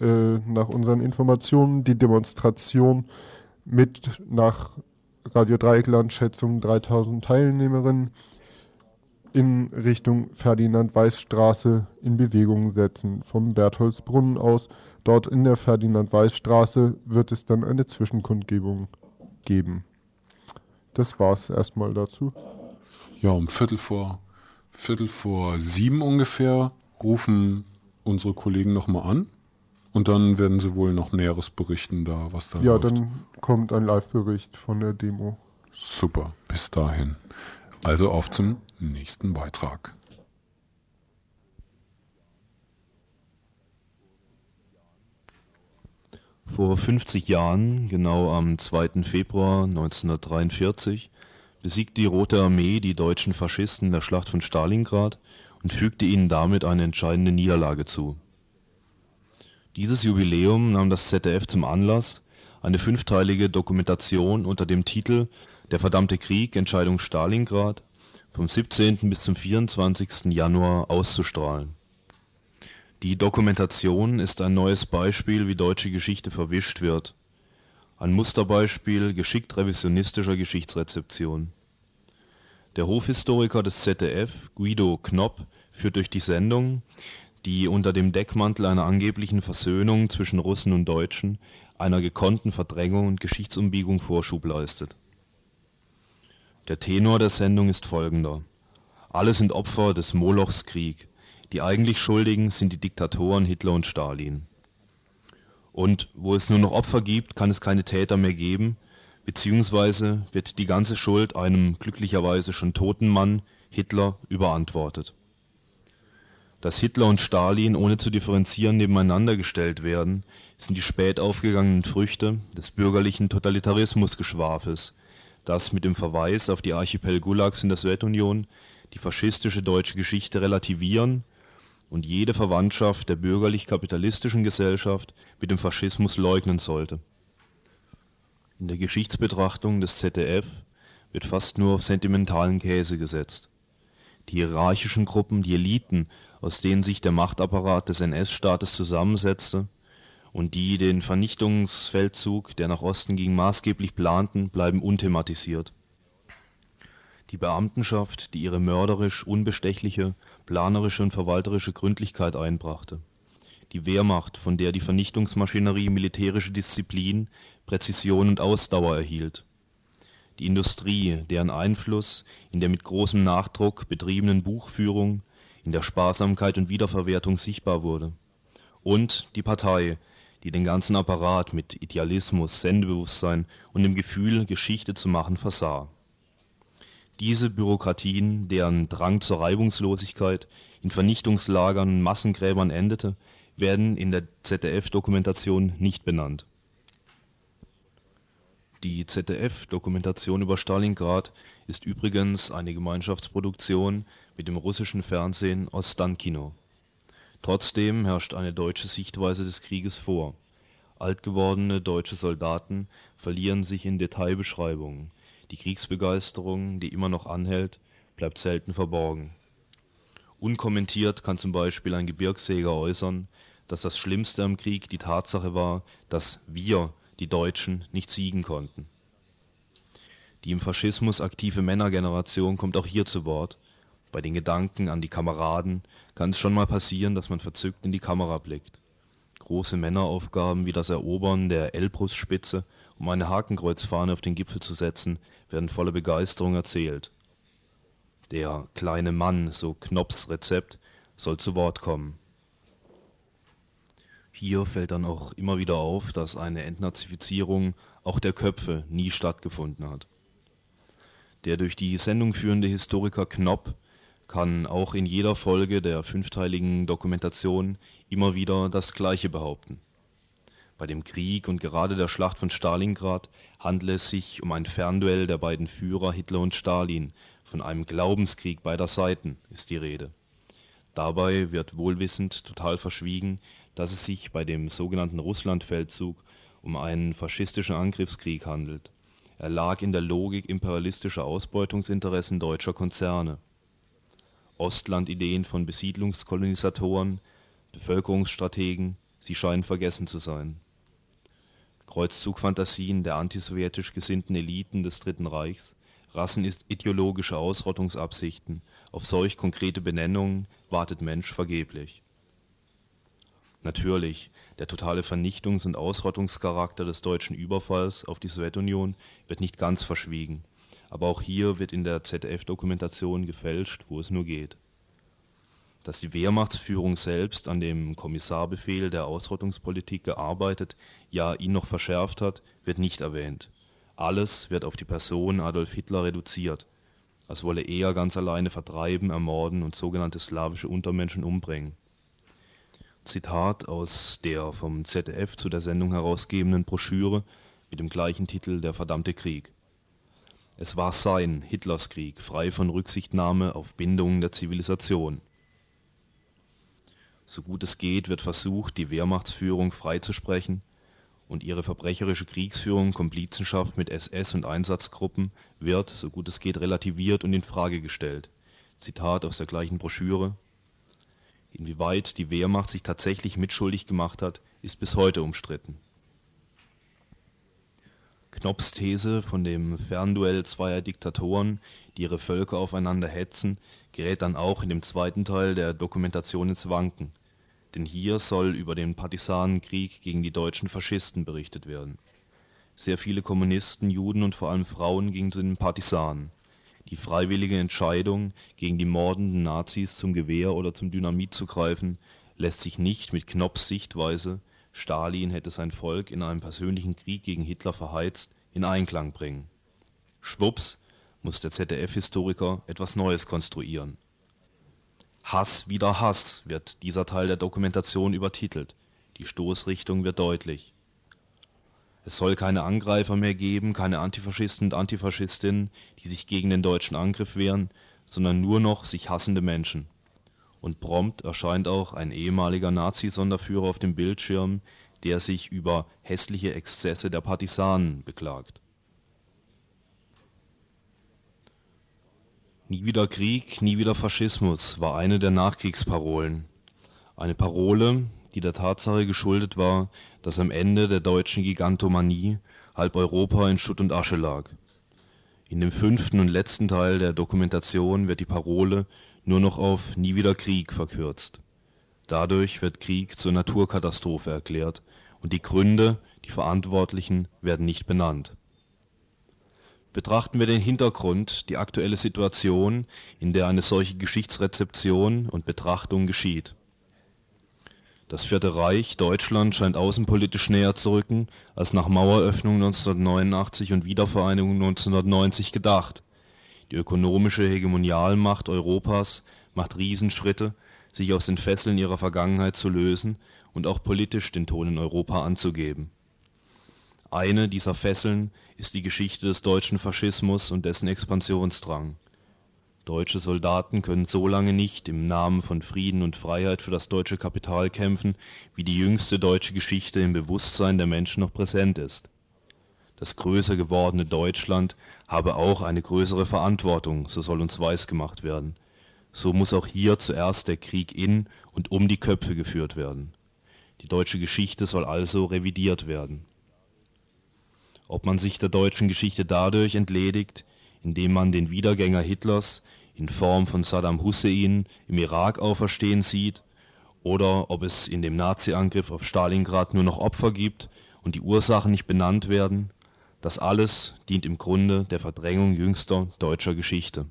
äh, nach unseren Informationen die Demonstration mit nach Radio Dreieckland Schätzung 3000 Teilnehmerinnen in Richtung Ferdinand-Weiß-Straße in Bewegung setzen. Vom Bertholdsbrunnen aus, dort in der Ferdinand-Weiß-Straße, wird es dann eine Zwischenkundgebung geben. Das war's erstmal dazu. Ja, um Viertel vor, Viertel vor sieben ungefähr rufen unsere Kollegen nochmal an. Und dann werden sie wohl noch Näheres berichten, da was da Ja, läuft. dann kommt ein Live-Bericht von der Demo. Super, bis dahin. Also auf zum nächsten Beitrag. Vor 50 Jahren, genau am 2. Februar 1943, besiegte die Rote Armee die deutschen Faschisten in der Schlacht von Stalingrad und fügte ihnen damit eine entscheidende Niederlage zu. Dieses Jubiläum nahm das ZDF zum Anlass, eine fünfteilige Dokumentation unter dem Titel Der verdammte Krieg, Entscheidung Stalingrad vom 17. bis zum 24. Januar auszustrahlen. Die Dokumentation ist ein neues Beispiel, wie deutsche Geschichte verwischt wird. Ein Musterbeispiel geschickt revisionistischer Geschichtsrezeption. Der Hofhistoriker des ZDF, Guido Knopp, führt durch die Sendung, die unter dem Deckmantel einer angeblichen Versöhnung zwischen Russen und Deutschen einer gekonnten Verdrängung und Geschichtsumbiegung Vorschub leistet. Der Tenor der Sendung ist folgender. Alle sind Opfer des Molochs Krieg. Die eigentlich Schuldigen sind die Diktatoren Hitler und Stalin. Und wo es nur noch Opfer gibt, kann es keine Täter mehr geben, beziehungsweise wird die ganze Schuld einem glücklicherweise schon toten Mann, Hitler, überantwortet. Dass Hitler und Stalin ohne zu differenzieren nebeneinander gestellt werden, sind die spät aufgegangenen Früchte des bürgerlichen Totalitarismusgeschwafels, das mit dem Verweis auf die Archipel-Gulags in der Sowjetunion die faschistische deutsche Geschichte relativieren und jede Verwandtschaft der bürgerlich-kapitalistischen Gesellschaft mit dem Faschismus leugnen sollte. In der Geschichtsbetrachtung des ZDF wird fast nur auf sentimentalen Käse gesetzt. Die hierarchischen Gruppen, die Eliten, aus denen sich der Machtapparat des NS-Staates zusammensetzte und die den Vernichtungsfeldzug, der nach Osten ging, maßgeblich planten, bleiben unthematisiert. Die Beamtenschaft, die ihre mörderisch unbestechliche, planerische und verwalterische Gründlichkeit einbrachte. Die Wehrmacht, von der die Vernichtungsmaschinerie militärische Disziplin, Präzision und Ausdauer erhielt. Die Industrie, deren Einfluss in der mit großem Nachdruck betriebenen Buchführung, in der Sparsamkeit und Wiederverwertung sichtbar wurde. Und die Partei, die den ganzen Apparat mit Idealismus, Sendebewusstsein und dem Gefühl, Geschichte zu machen, versah. Diese Bürokratien, deren Drang zur Reibungslosigkeit in Vernichtungslagern und Massengräbern endete, werden in der ZDF-Dokumentation nicht benannt. Die ZDF-Dokumentation über Stalingrad ist übrigens eine Gemeinschaftsproduktion mit dem russischen Fernsehen Ostankino. Trotzdem herrscht eine deutsche Sichtweise des Krieges vor. Altgewordene deutsche Soldaten verlieren sich in Detailbeschreibungen. Die Kriegsbegeisterung, die immer noch anhält, bleibt selten verborgen. Unkommentiert kann zum Beispiel ein Gebirgsjäger äußern, dass das Schlimmste am Krieg die Tatsache war, dass wir, die Deutschen, nicht siegen konnten. Die im Faschismus aktive Männergeneration kommt auch hier zu Wort. Bei den Gedanken an die Kameraden kann es schon mal passieren, dass man verzückt in die Kamera blickt. Große Männeraufgaben wie das Erobern der Elbrusspitze, um eine Hakenkreuzfahne auf den Gipfel zu setzen, werden voller Begeisterung erzählt. Der kleine Mann, so Knopps Rezept, soll zu Wort kommen. Hier fällt dann auch immer wieder auf, dass eine Entnazifizierung auch der Köpfe nie stattgefunden hat. Der durch die Sendung führende Historiker Knopp kann auch in jeder Folge der fünfteiligen Dokumentation immer wieder das Gleiche behaupten. Bei dem Krieg und gerade der Schlacht von Stalingrad handle es sich um ein Fernduell der beiden Führer Hitler und Stalin, von einem Glaubenskrieg beider Seiten ist die Rede. Dabei wird wohlwissend total verschwiegen, dass es sich bei dem sogenannten Russlandfeldzug um einen faschistischen Angriffskrieg handelt. Er lag in der Logik imperialistischer Ausbeutungsinteressen deutscher Konzerne. Ostlandideen von Besiedlungskolonisatoren, Bevölkerungsstrategen, sie scheinen vergessen zu sein. Kreuzzugfantasien der antisowjetisch gesinnten Eliten des Dritten Reichs, rassenideologische Ausrottungsabsichten, auf solch konkrete Benennungen wartet Mensch vergeblich. Natürlich, der totale Vernichtungs- und Ausrottungscharakter des deutschen Überfalls auf die Sowjetunion wird nicht ganz verschwiegen, aber auch hier wird in der ZDF-Dokumentation gefälscht, wo es nur geht. Dass die Wehrmachtsführung selbst an dem Kommissarbefehl der Ausrottungspolitik gearbeitet, ja ihn noch verschärft hat, wird nicht erwähnt. Alles wird auf die Person Adolf Hitler reduziert, als wolle er ganz alleine vertreiben, ermorden und sogenannte slawische Untermenschen umbringen. Zitat aus der vom ZDF zu der Sendung herausgebenden Broschüre mit dem gleichen Titel Der verdammte Krieg es war sein, Hitlers Krieg, frei von Rücksichtnahme auf Bindungen der Zivilisation. So gut es geht, wird versucht, die Wehrmachtsführung freizusprechen und ihre verbrecherische Kriegsführung, Komplizenschaft mit SS und Einsatzgruppen wird, so gut es geht, relativiert und in Frage gestellt. Zitat aus der gleichen Broschüre. Inwieweit die Wehrmacht sich tatsächlich mitschuldig gemacht hat, ist bis heute umstritten. Knopps These von dem Fernduell zweier Diktatoren, die ihre Völker aufeinander hetzen, gerät dann auch in dem zweiten Teil der Dokumentation ins Wanken, denn hier soll über den Partisanenkrieg gegen die deutschen Faschisten berichtet werden. Sehr viele Kommunisten, Juden und vor allem Frauen gingen zu den Partisanen. Die freiwillige Entscheidung, gegen die mordenden Nazis zum Gewehr oder zum Dynamit zu greifen, lässt sich nicht mit Knopps Sichtweise Stalin hätte sein Volk in einem persönlichen Krieg gegen Hitler verheizt, in Einklang bringen. Schwupps muss der ZDF-Historiker etwas Neues konstruieren. Hass wieder Hass wird dieser Teil der Dokumentation übertitelt. Die Stoßrichtung wird deutlich. Es soll keine Angreifer mehr geben, keine Antifaschisten und Antifaschistinnen, die sich gegen den deutschen Angriff wehren, sondern nur noch sich hassende Menschen und prompt erscheint auch ein ehemaliger Nazi-Sonderführer auf dem Bildschirm, der sich über hässliche Exzesse der Partisanen beklagt. Nie wieder Krieg, nie wieder Faschismus war eine der Nachkriegsparolen. Eine Parole, die der Tatsache geschuldet war, dass am Ende der deutschen Gigantomanie halb Europa in Schutt und Asche lag. In dem fünften und letzten Teil der Dokumentation wird die Parole nur noch auf Nie wieder Krieg verkürzt. Dadurch wird Krieg zur Naturkatastrophe erklärt und die Gründe, die Verantwortlichen werden nicht benannt. Betrachten wir den Hintergrund, die aktuelle Situation, in der eine solche Geschichtsrezeption und Betrachtung geschieht. Das Vierte Reich Deutschland scheint außenpolitisch näher zu rücken, als nach Maueröffnung 1989 und Wiedervereinigung 1990 gedacht. Die ökonomische Hegemonialmacht Europas macht Riesenschritte, sich aus den Fesseln ihrer Vergangenheit zu lösen und auch politisch den Ton in Europa anzugeben. Eine dieser Fesseln ist die Geschichte des deutschen Faschismus und dessen Expansionsdrang. Deutsche Soldaten können so lange nicht im Namen von Frieden und Freiheit für das deutsche Kapital kämpfen, wie die jüngste deutsche Geschichte im Bewusstsein der Menschen noch präsent ist das größer gewordene Deutschland habe auch eine größere Verantwortung, so soll uns weisgemacht werden. So muss auch hier zuerst der Krieg in und um die Köpfe geführt werden. Die deutsche Geschichte soll also revidiert werden. Ob man sich der deutschen Geschichte dadurch entledigt, indem man den Wiedergänger Hitlers in Form von Saddam Hussein im Irak auferstehen sieht, oder ob es in dem Nazi-Angriff auf Stalingrad nur noch Opfer gibt und die Ursachen nicht benannt werden, das alles dient im Grunde der Verdrängung jüngster deutscher Geschichte.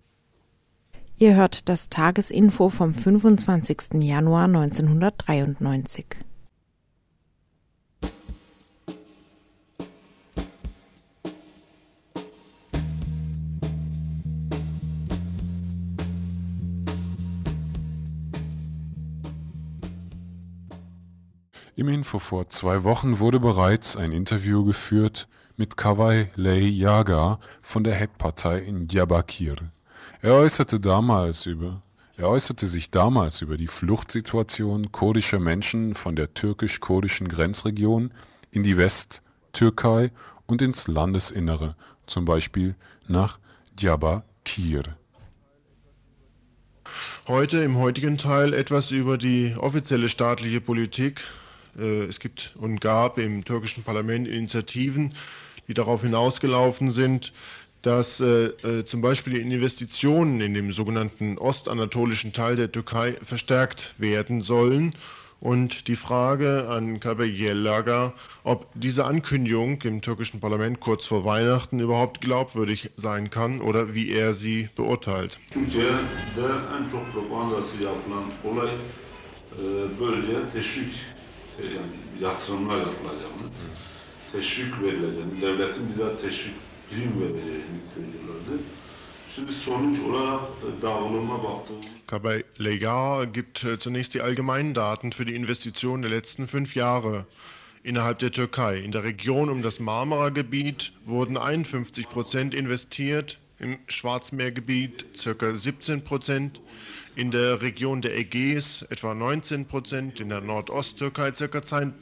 Ihr hört das Tagesinfo vom 25. Januar 1993. Im Info vor zwei Wochen wurde bereits ein Interview geführt mit Kawai Lei Yaga von der HEP-Partei in Diyarbakir. Er äußerte damals über er äußerte sich damals über die Fluchtsituation kurdischer Menschen von der türkisch-kurdischen Grenzregion in die Westtürkei und ins Landesinnere, zum Beispiel nach Diyarbakir. Heute im heutigen Teil etwas über die offizielle staatliche Politik. Äh, es gibt und gab im türkischen Parlament Initiativen, die darauf hinausgelaufen sind, dass äh, äh, zum Beispiel die Investitionen in dem sogenannten ostanatolischen Teil der Türkei verstärkt werden sollen. Und die Frage an Kabayelaga, ob diese Ankündigung im türkischen Parlament kurz vor Weihnachten überhaupt glaubwürdig sein kann oder wie er sie beurteilt. Teşvik, verileceğini, devletin bize teşvik prim vereceğini söylüyorlardı. Kabay Legar gibt äh, zunächst die allgemeinen Daten für die Investitionen der letzten fünf Jahre innerhalb der Türkei. In der Region um das Marmara-Gebiet wurden 51 Prozent investiert, im Schwarzmeergebiet ca. 17 Prozent, in der Region der Ägäis etwa 19 Prozent, in der Nordosttürkei ca.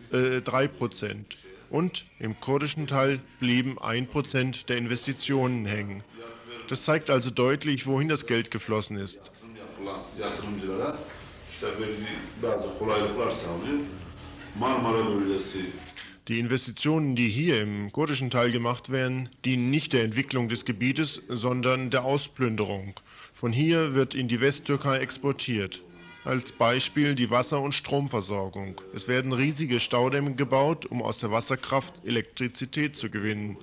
3 Prozent und im kurdischen Teil blieben 1% der Investitionen hängen. Das zeigt also deutlich, wohin das Geld geflossen ist. Die Investitionen, die hier im kurdischen Teil gemacht werden, dienen nicht der Entwicklung des Gebietes, sondern der Ausplünderung. Von hier wird in die Westtürkei exportiert. Als Beispiel die Wasser- und Stromversorgung. Es werden riesige Staudämme gebaut, um aus der Wasserkraft Elektrizität zu gewinnen.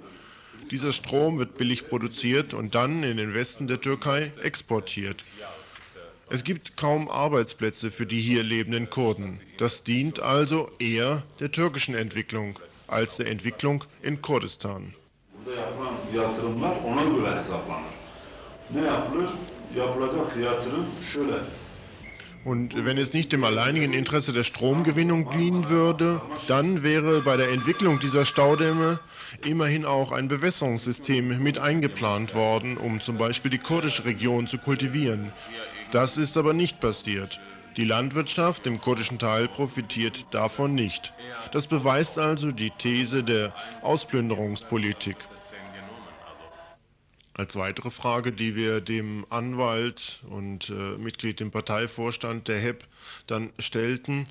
Dieser Strom wird billig produziert und dann in den Westen der Türkei exportiert. Es gibt kaum Arbeitsplätze für die hier lebenden Kurden. Das dient also eher der türkischen Entwicklung als der Entwicklung in Kurdistan. Ne yapılır? Yapılacak yatırım şöyle. Und wenn es nicht dem alleinigen Interesse der Stromgewinnung dienen würde, dann wäre bei der Entwicklung dieser Staudämme immerhin auch ein Bewässerungssystem mit eingeplant worden, um zum Beispiel die kurdische Region zu kultivieren. Das ist aber nicht passiert. Die Landwirtschaft im kurdischen Teil profitiert davon nicht. Das beweist also die These der Ausplünderungspolitik. Als weitere Frage, die wir dem Anwalt und äh, Mitglied im Parteivorstand der HEP dann stellten,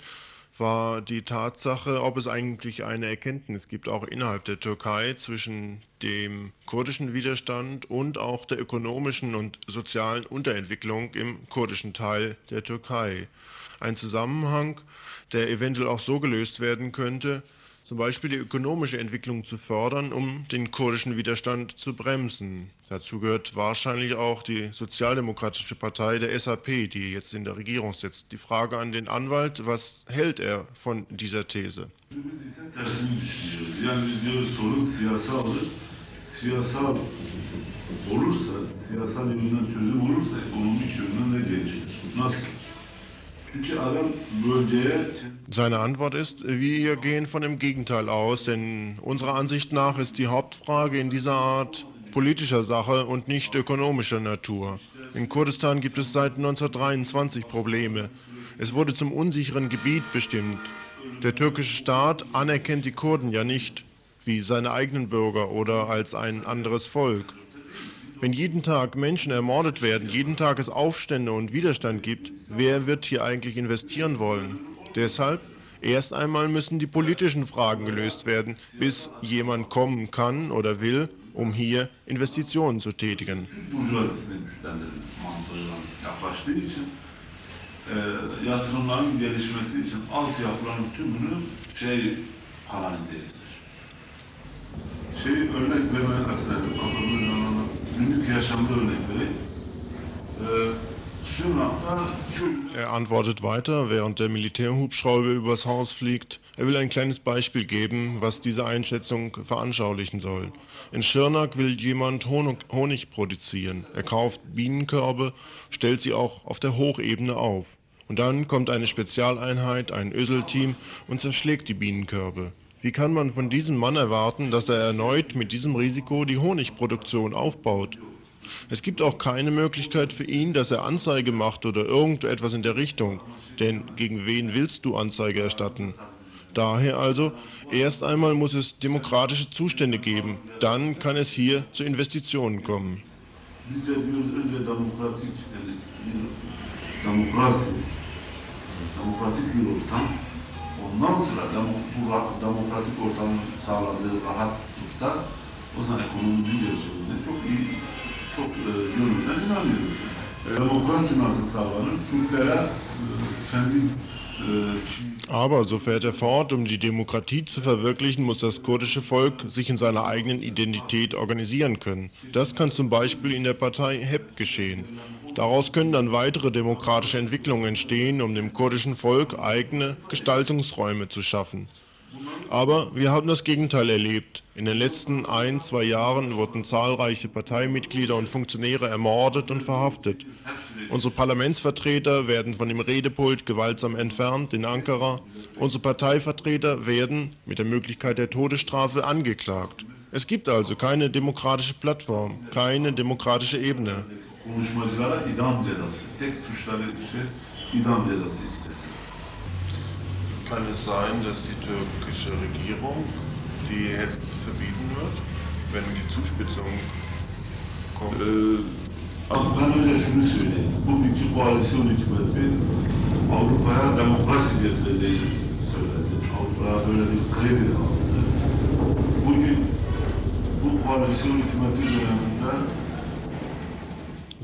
war die Tatsache, ob es eigentlich eine Erkenntnis gibt, auch innerhalb der Türkei, zwischen dem kurdischen Widerstand und auch der ökonomischen und sozialen Unterentwicklung im kurdischen Teil der Türkei. Ein Zusammenhang, der eventuell auch so gelöst werden könnte, zum Beispiel die ökonomische Entwicklung zu fördern, um den kurdischen Widerstand zu bremsen. Dazu gehört wahrscheinlich auch die Sozialdemokratische Partei der SAP, die jetzt in der Regierung sitzt. Die Frage an den Anwalt, was hält er von dieser These? olursa, siyasal yönden çözüm olursa ekonomik yönden de gelişir. Nasıl? Seine Antwort ist, wir gehen von dem Gegenteil aus, denn unserer Ansicht nach ist die Hauptfrage in dieser Art politischer Sache und nicht ökonomischer Natur. In Kurdistan gibt es seit 1923 Probleme. Es wurde zum unsicheren Gebiet bestimmt. Der türkische Staat anerkennt die Kurden ja nicht wie seine eigenen Bürger oder als ein anderes Volk. Wenn jeden Tag Menschen ermordet werden, jeden Tag es Aufstände und Widerstand gibt, wer wird hier eigentlich investieren wollen? Deshalb, erst einmal müssen die politischen Fragen gelöst werden, bis jemand kommen kann oder will, um hier Investitionen zu tätigen. yatırımların gelişmesi için altyapıların tümünü şey analiz edilir. Şey örnek vermek istedim. Kafamda canlanan günlük yaşamda örnek vereyim. Ee, Er antwortet weiter, während der Militärhubschrauber übers Haus fliegt. Er will ein kleines Beispiel geben, was diese Einschätzung veranschaulichen soll. In Schirnak will jemand Honig produzieren. Er kauft Bienenkörbe, stellt sie auch auf der Hochebene auf. Und dann kommt eine Spezialeinheit, ein Öselteam und zerschlägt die Bienenkörbe. Wie kann man von diesem Mann erwarten, dass er erneut mit diesem Risiko die Honigproduktion aufbaut? Es gibt auch keine Möglichkeit für ihn, dass er Anzeige macht oder irgendetwas in der Richtung. Denn gegen wen willst du Anzeige erstatten? Daher also, erst einmal muss es demokratische Zustände geben. Dann kann es hier zu Investitionen kommen. Ondan sonra bu demokratik ortamın sağladığı rahatlıkta o zaman ekonominin gelişimine çok iyi, çok e, yönünden inanıyoruz. Demokrasi nasıl sağlanır? Türklere kendi Aber, so fährt er fort, um die Demokratie zu verwirklichen, muss das kurdische Volk sich in seiner eigenen Identität organisieren können. Das kann zum Beispiel in der Partei HEP geschehen. Daraus können dann weitere demokratische Entwicklungen entstehen, um dem kurdischen Volk eigene Gestaltungsräume zu schaffen. Aber wir haben das Gegenteil erlebt. In den letzten ein, zwei Jahren wurden zahlreiche Parteimitglieder und Funktionäre ermordet und verhaftet. Unsere Parlamentsvertreter werden von dem Redepult gewaltsam entfernt in Ankara. Unsere Parteivertreter werden mit der Möglichkeit der Todesstrafe angeklagt. Es gibt also keine demokratische Plattform, keine demokratische Ebene. konuşmacılara idam cezası, tek suçları işte idam cezası istedi. Kann es sein, dass die türkische Regierung die Heft verbieten wird, wenn die Zuspitzung kommt? Ee, ben önce şunu söyleyeyim. Bugünkü koalisyon hükümeti Avrupa'ya demokrasi getireceği söyledi. Avrupa'ya böyle bir kredi aldı. Bugün bu koalisyon hükümeti döneminde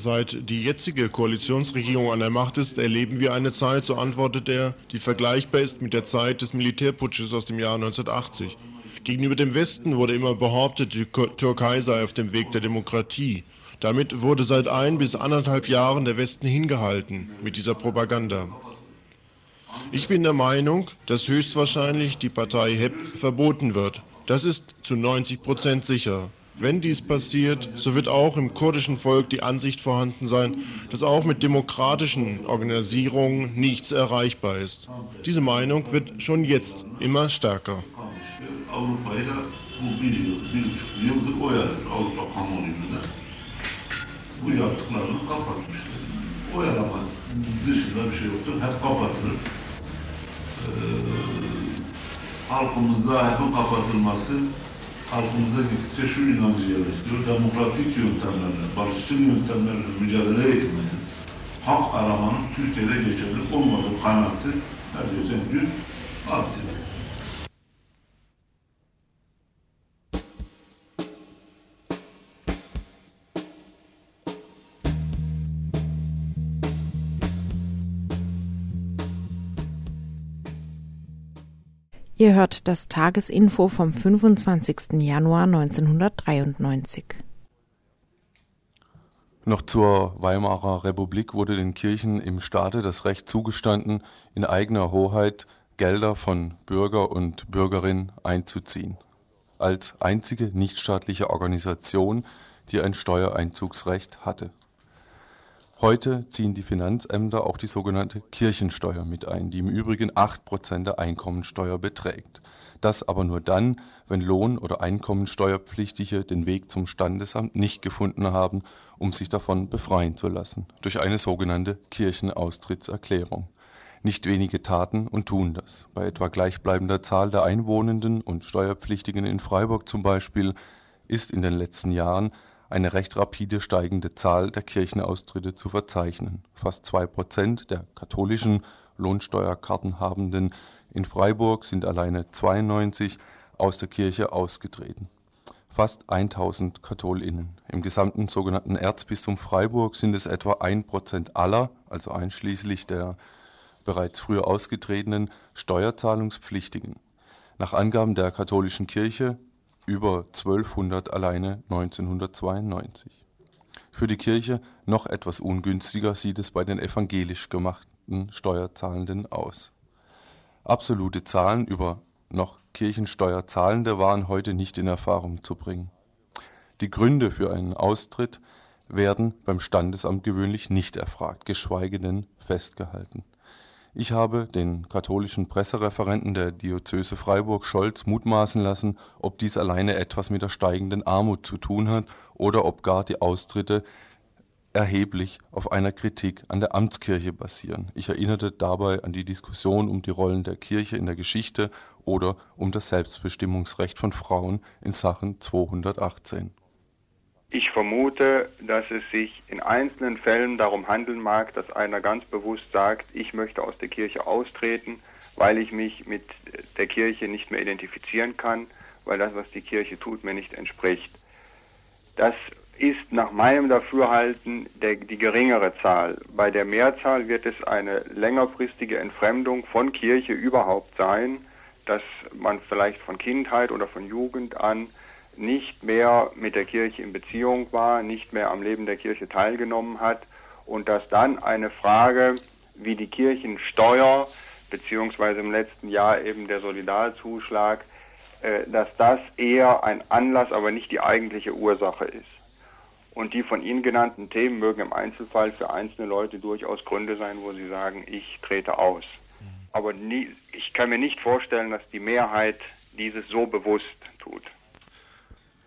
Seit die jetzige Koalitionsregierung an der Macht ist, erleben wir eine Zeit, so antwortet er, die vergleichbar ist mit der Zeit des Militärputsches aus dem Jahr 1980. Gegenüber dem Westen wurde immer behauptet, die Türkei sei auf dem Weg der Demokratie. Damit wurde seit ein bis anderthalb Jahren der Westen hingehalten mit dieser Propaganda. Ich bin der Meinung, dass höchstwahrscheinlich die Partei HEP verboten wird. Das ist zu 90 Prozent sicher. Wenn dies passiert, so wird auch im kurdischen Volk die Ansicht vorhanden sein, dass auch mit demokratischen Organisierungen nichts erreichbar ist. Diese Meinung wird schon jetzt immer stärker. Halkımızda halkımıza gittikçe şu inancı yerleştiriyor. Demokratik yöntemlerle, barışçıl yöntemlerle mücadele etmenin, hak aramanın Türkiye'de geçerli olmadığı kanaati geçen gün artıyor. Ihr hört das Tagesinfo vom 25. Januar 1993. Noch zur Weimarer Republik wurde den Kirchen im Staate das Recht zugestanden, in eigener Hoheit Gelder von Bürger und Bürgerinnen einzuziehen. Als einzige nichtstaatliche Organisation, die ein Steuereinzugsrecht hatte. Heute ziehen die Finanzämter auch die sogenannte Kirchensteuer mit ein, die im Übrigen 8% der Einkommensteuer beträgt. Das aber nur dann, wenn Lohn- oder Einkommensteuerpflichtige den Weg zum Standesamt nicht gefunden haben, um sich davon befreien zu lassen, durch eine sogenannte Kirchenaustrittserklärung. Nicht wenige taten und tun das. Bei etwa gleichbleibender Zahl der Einwohnenden und Steuerpflichtigen in Freiburg zum Beispiel ist in den letzten Jahren eine recht rapide steigende Zahl der Kirchenaustritte zu verzeichnen. Fast zwei Prozent der katholischen Lohnsteuerkartenhabenden in Freiburg sind alleine 92 aus der Kirche ausgetreten. Fast 1000 Katholinnen. Im gesamten sogenannten Erzbistum Freiburg sind es etwa ein Prozent aller, also einschließlich der bereits früher ausgetretenen Steuerzahlungspflichtigen. Nach Angaben der katholischen Kirche über 1200 alleine 1992. Für die Kirche noch etwas ungünstiger sieht es bei den evangelisch gemachten Steuerzahlenden aus. Absolute Zahlen über noch Kirchensteuerzahlende waren heute nicht in Erfahrung zu bringen. Die Gründe für einen Austritt werden beim Standesamt gewöhnlich nicht erfragt, geschweige denn festgehalten. Ich habe den katholischen Pressereferenten der Diözese Freiburg Scholz mutmaßen lassen, ob dies alleine etwas mit der steigenden Armut zu tun hat oder ob gar die Austritte erheblich auf einer Kritik an der Amtskirche basieren. Ich erinnerte dabei an die Diskussion um die Rollen der Kirche in der Geschichte oder um das Selbstbestimmungsrecht von Frauen in Sachen 218. Ich vermute, dass es sich in einzelnen Fällen darum handeln mag, dass einer ganz bewusst sagt, ich möchte aus der Kirche austreten, weil ich mich mit der Kirche nicht mehr identifizieren kann, weil das, was die Kirche tut, mir nicht entspricht. Das ist nach meinem Dafürhalten der, die geringere Zahl. Bei der Mehrzahl wird es eine längerfristige Entfremdung von Kirche überhaupt sein, dass man vielleicht von Kindheit oder von Jugend an nicht mehr mit der Kirche in Beziehung war, nicht mehr am Leben der Kirche teilgenommen hat und dass dann eine Frage wie die Kirchensteuer beziehungsweise im letzten Jahr eben der Solidarzuschlag, äh, dass das eher ein Anlass, aber nicht die eigentliche Ursache ist. Und die von Ihnen genannten Themen mögen im Einzelfall für einzelne Leute durchaus Gründe sein, wo sie sagen, ich trete aus. Mhm. Aber nie, ich kann mir nicht vorstellen, dass die Mehrheit dieses so bewusst tut.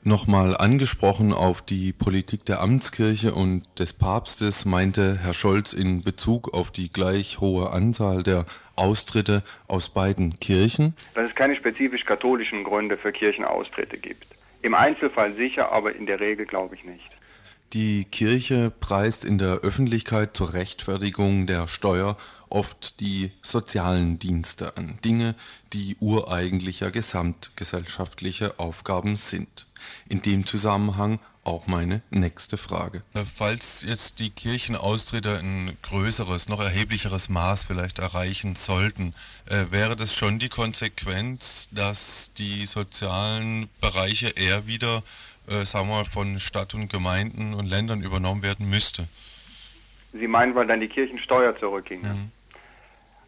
Nochmal angesprochen auf die Politik der Amtskirche und des Papstes meinte Herr Scholz in Bezug auf die gleich hohe Anzahl der Austritte aus beiden Kirchen? Dass es keine spezifisch katholischen Gründe für Kirchenaustritte gibt. Im Einzelfall sicher, aber in der Regel glaube ich nicht. Die Kirche preist in der Öffentlichkeit zur Rechtfertigung der Steuer oft die sozialen Dienste an, Dinge, die ureigentlicher gesamtgesellschaftliche Aufgaben sind. In dem Zusammenhang auch meine nächste Frage. Falls jetzt die Kirchenaustritte ein größeres, noch erheblicheres Maß vielleicht erreichen sollten, äh, wäre das schon die Konsequenz, dass die sozialen Bereiche eher wieder äh, sagen wir mal, von Stadt und Gemeinden und Ländern übernommen werden müsste. Sie meinen, weil dann die Kirchensteuer zurückginge? Mhm.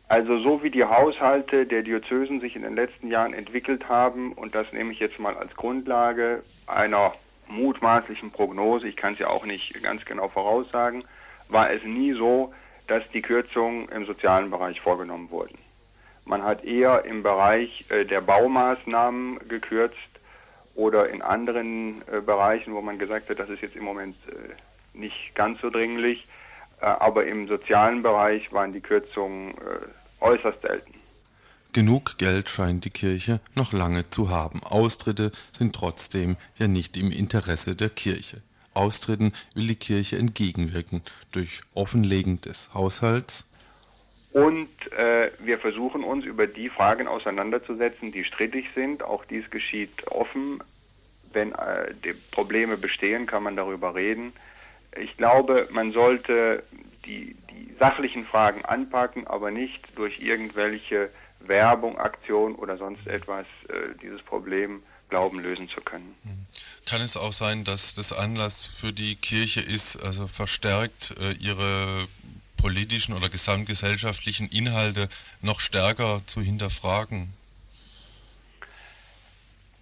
Also so wie die Haushalte der Diözesen sich in den letzten Jahren entwickelt haben, und das nehme ich jetzt mal als Grundlage einer mutmaßlichen Prognose, ich kann es ja auch nicht ganz genau voraussagen, war es nie so, dass die Kürzungen im sozialen Bereich vorgenommen wurden. Man hat eher im Bereich äh, der Baumaßnahmen gekürzt oder in anderen äh, Bereichen, wo man gesagt hat, das ist jetzt im Moment äh, nicht ganz so dringlich, aber im sozialen Bereich waren die Kürzungen äußerst selten. Genug Geld scheint die Kirche noch lange zu haben. Austritte sind trotzdem ja nicht im Interesse der Kirche. Austritten will die Kirche entgegenwirken durch Offenlegen des Haushalts, und äh, wir versuchen uns über die Fragen auseinanderzusetzen, die strittig sind. Auch dies geschieht offen. Wenn äh, die Probleme bestehen, kann man darüber reden. Ich glaube, man sollte die, die sachlichen Fragen anpacken, aber nicht durch irgendwelche Werbung, Aktion oder sonst etwas äh, dieses Problem glauben lösen zu können. Hm. Kann es auch sein, dass das Anlass für die Kirche ist, also verstärkt äh, ihre politischen oder gesamtgesellschaftlichen Inhalte noch stärker zu hinterfragen?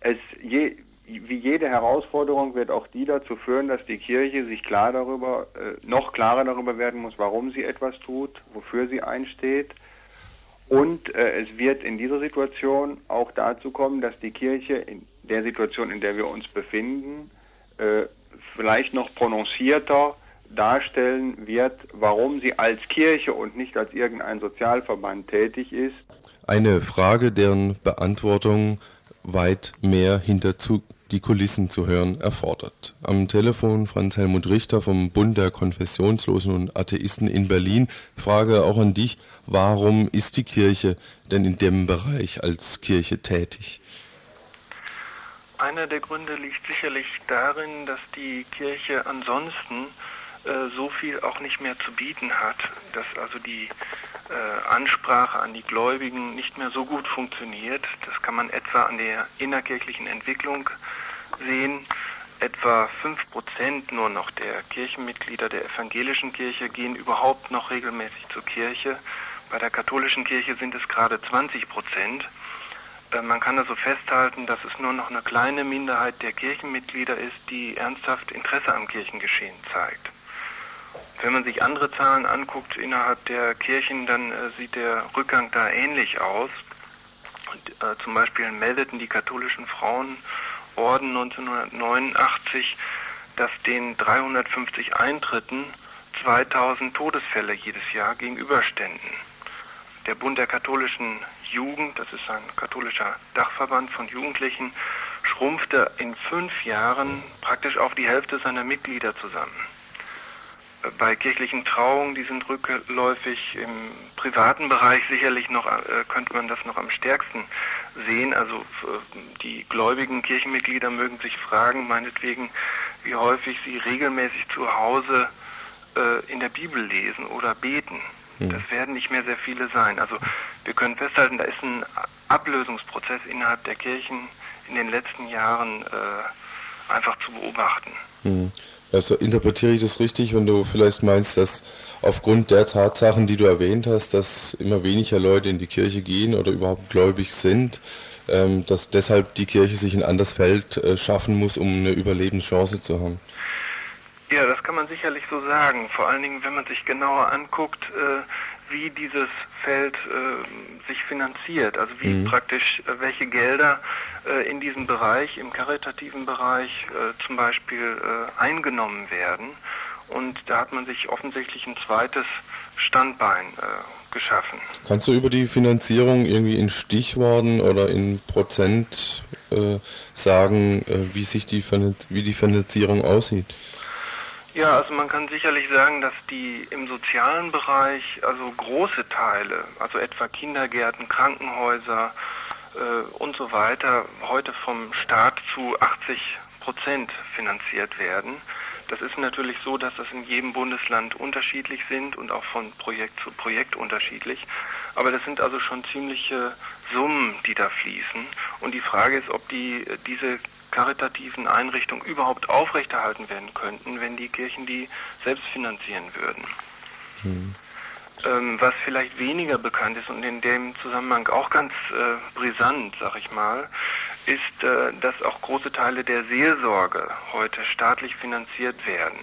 Es je, wie jede Herausforderung wird auch die dazu führen, dass die Kirche sich klar darüber, äh, noch klarer darüber werden muss, warum sie etwas tut, wofür sie einsteht. Und äh, es wird in dieser Situation auch dazu kommen, dass die Kirche in der Situation, in der wir uns befinden, äh, vielleicht noch prononcierter darstellen wird, warum sie als Kirche und nicht als irgendein Sozialverband tätig ist. Eine Frage, deren Beantwortung weit mehr hinter die Kulissen zu hören erfordert. Am Telefon Franz Helmut Richter vom Bund der Konfessionslosen und Atheisten in Berlin. Frage auch an dich, warum ist die Kirche denn in dem Bereich als Kirche tätig? Einer der Gründe liegt sicherlich darin, dass die Kirche ansonsten äh, so viel auch nicht mehr zu bieten hat, dass also die äh, Ansprache an die Gläubigen nicht mehr so gut funktioniert. Das kann man etwa an der innerkirchlichen Entwicklung sehen. Etwa 5% nur noch der Kirchenmitglieder der evangelischen Kirche gehen überhaupt noch regelmäßig zur Kirche. Bei der katholischen Kirche sind es gerade 20 Prozent. Äh, man kann also festhalten, dass es nur noch eine kleine Minderheit der Kirchenmitglieder ist, die ernsthaft Interesse am Kirchengeschehen zeigt. Wenn man sich andere Zahlen anguckt innerhalb der Kirchen, dann äh, sieht der Rückgang da ähnlich aus. Und, äh, zum Beispiel meldeten die katholischen Frauenorden 1989, dass den 350 Eintritten 2000 Todesfälle jedes Jahr gegenüberständen. Der Bund der katholischen Jugend, das ist ein katholischer Dachverband von Jugendlichen, schrumpfte in fünf Jahren praktisch auf die Hälfte seiner Mitglieder zusammen. Bei kirchlichen Trauungen, die sind rückläufig. Im privaten Bereich sicherlich noch, äh, könnte man das noch am stärksten sehen. Also die gläubigen Kirchenmitglieder mögen sich fragen, meinetwegen, wie häufig sie regelmäßig zu Hause äh, in der Bibel lesen oder beten. Mhm. Das werden nicht mehr sehr viele sein. Also wir können festhalten, da ist ein Ablösungsprozess innerhalb der Kirchen in den letzten Jahren äh, einfach zu beobachten. Mhm. Also interpretiere ich das richtig, wenn du vielleicht meinst, dass aufgrund der Tatsachen, die du erwähnt hast, dass immer weniger Leute in die Kirche gehen oder überhaupt gläubig sind, ähm, dass deshalb die Kirche sich ein anderes Feld äh, schaffen muss, um eine Überlebenschance zu haben? Ja, das kann man sicherlich so sagen. Vor allen Dingen, wenn man sich genauer anguckt, äh, wie dieses Feld äh, sich finanziert, also wie mhm. praktisch äh, welche Gelder äh, in diesem Bereich, im karitativen Bereich äh, zum Beispiel äh, eingenommen werden. Und da hat man sich offensichtlich ein zweites Standbein äh, geschaffen. Kannst du über die Finanzierung irgendwie in Stichworten oder in Prozent sagen, wie sich die, wie die Finanzierung aussieht? Ja, also man kann sicherlich sagen, dass die im sozialen Bereich, also große Teile, also etwa Kindergärten, Krankenhäuser äh, und so weiter, heute vom Staat zu 80 Prozent finanziert werden. Das ist natürlich so, dass das in jedem Bundesland unterschiedlich sind und auch von Projekt zu Projekt unterschiedlich. Aber das sind also schon ziemliche Summen, die da fließen. Und die Frage ist, ob die, diese karitativen Einrichtungen überhaupt aufrechterhalten werden könnten, wenn die Kirchen die selbst finanzieren würden. Mhm. Ähm, was vielleicht weniger bekannt ist und in dem Zusammenhang auch ganz äh, brisant, sag ich mal, ist, äh, dass auch große Teile der Seelsorge heute staatlich finanziert werden.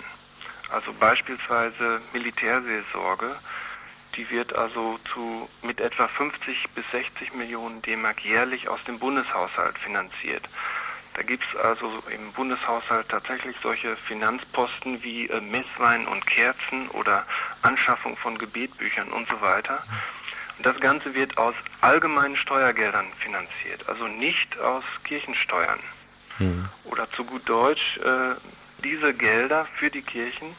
Also beispielsweise Militärseelsorge, die wird also zu mit etwa 50 bis 60 Millionen D-Mark jährlich aus dem Bundeshaushalt finanziert. Da gibt es also im Bundeshaushalt tatsächlich solche Finanzposten wie äh, Messwein und Kerzen oder Anschaffung von Gebetbüchern und so weiter. Und das Ganze wird aus allgemeinen Steuergeldern finanziert, also nicht aus Kirchensteuern. Mhm. Oder zu gut Deutsch, äh, diese Gelder für die Kirchen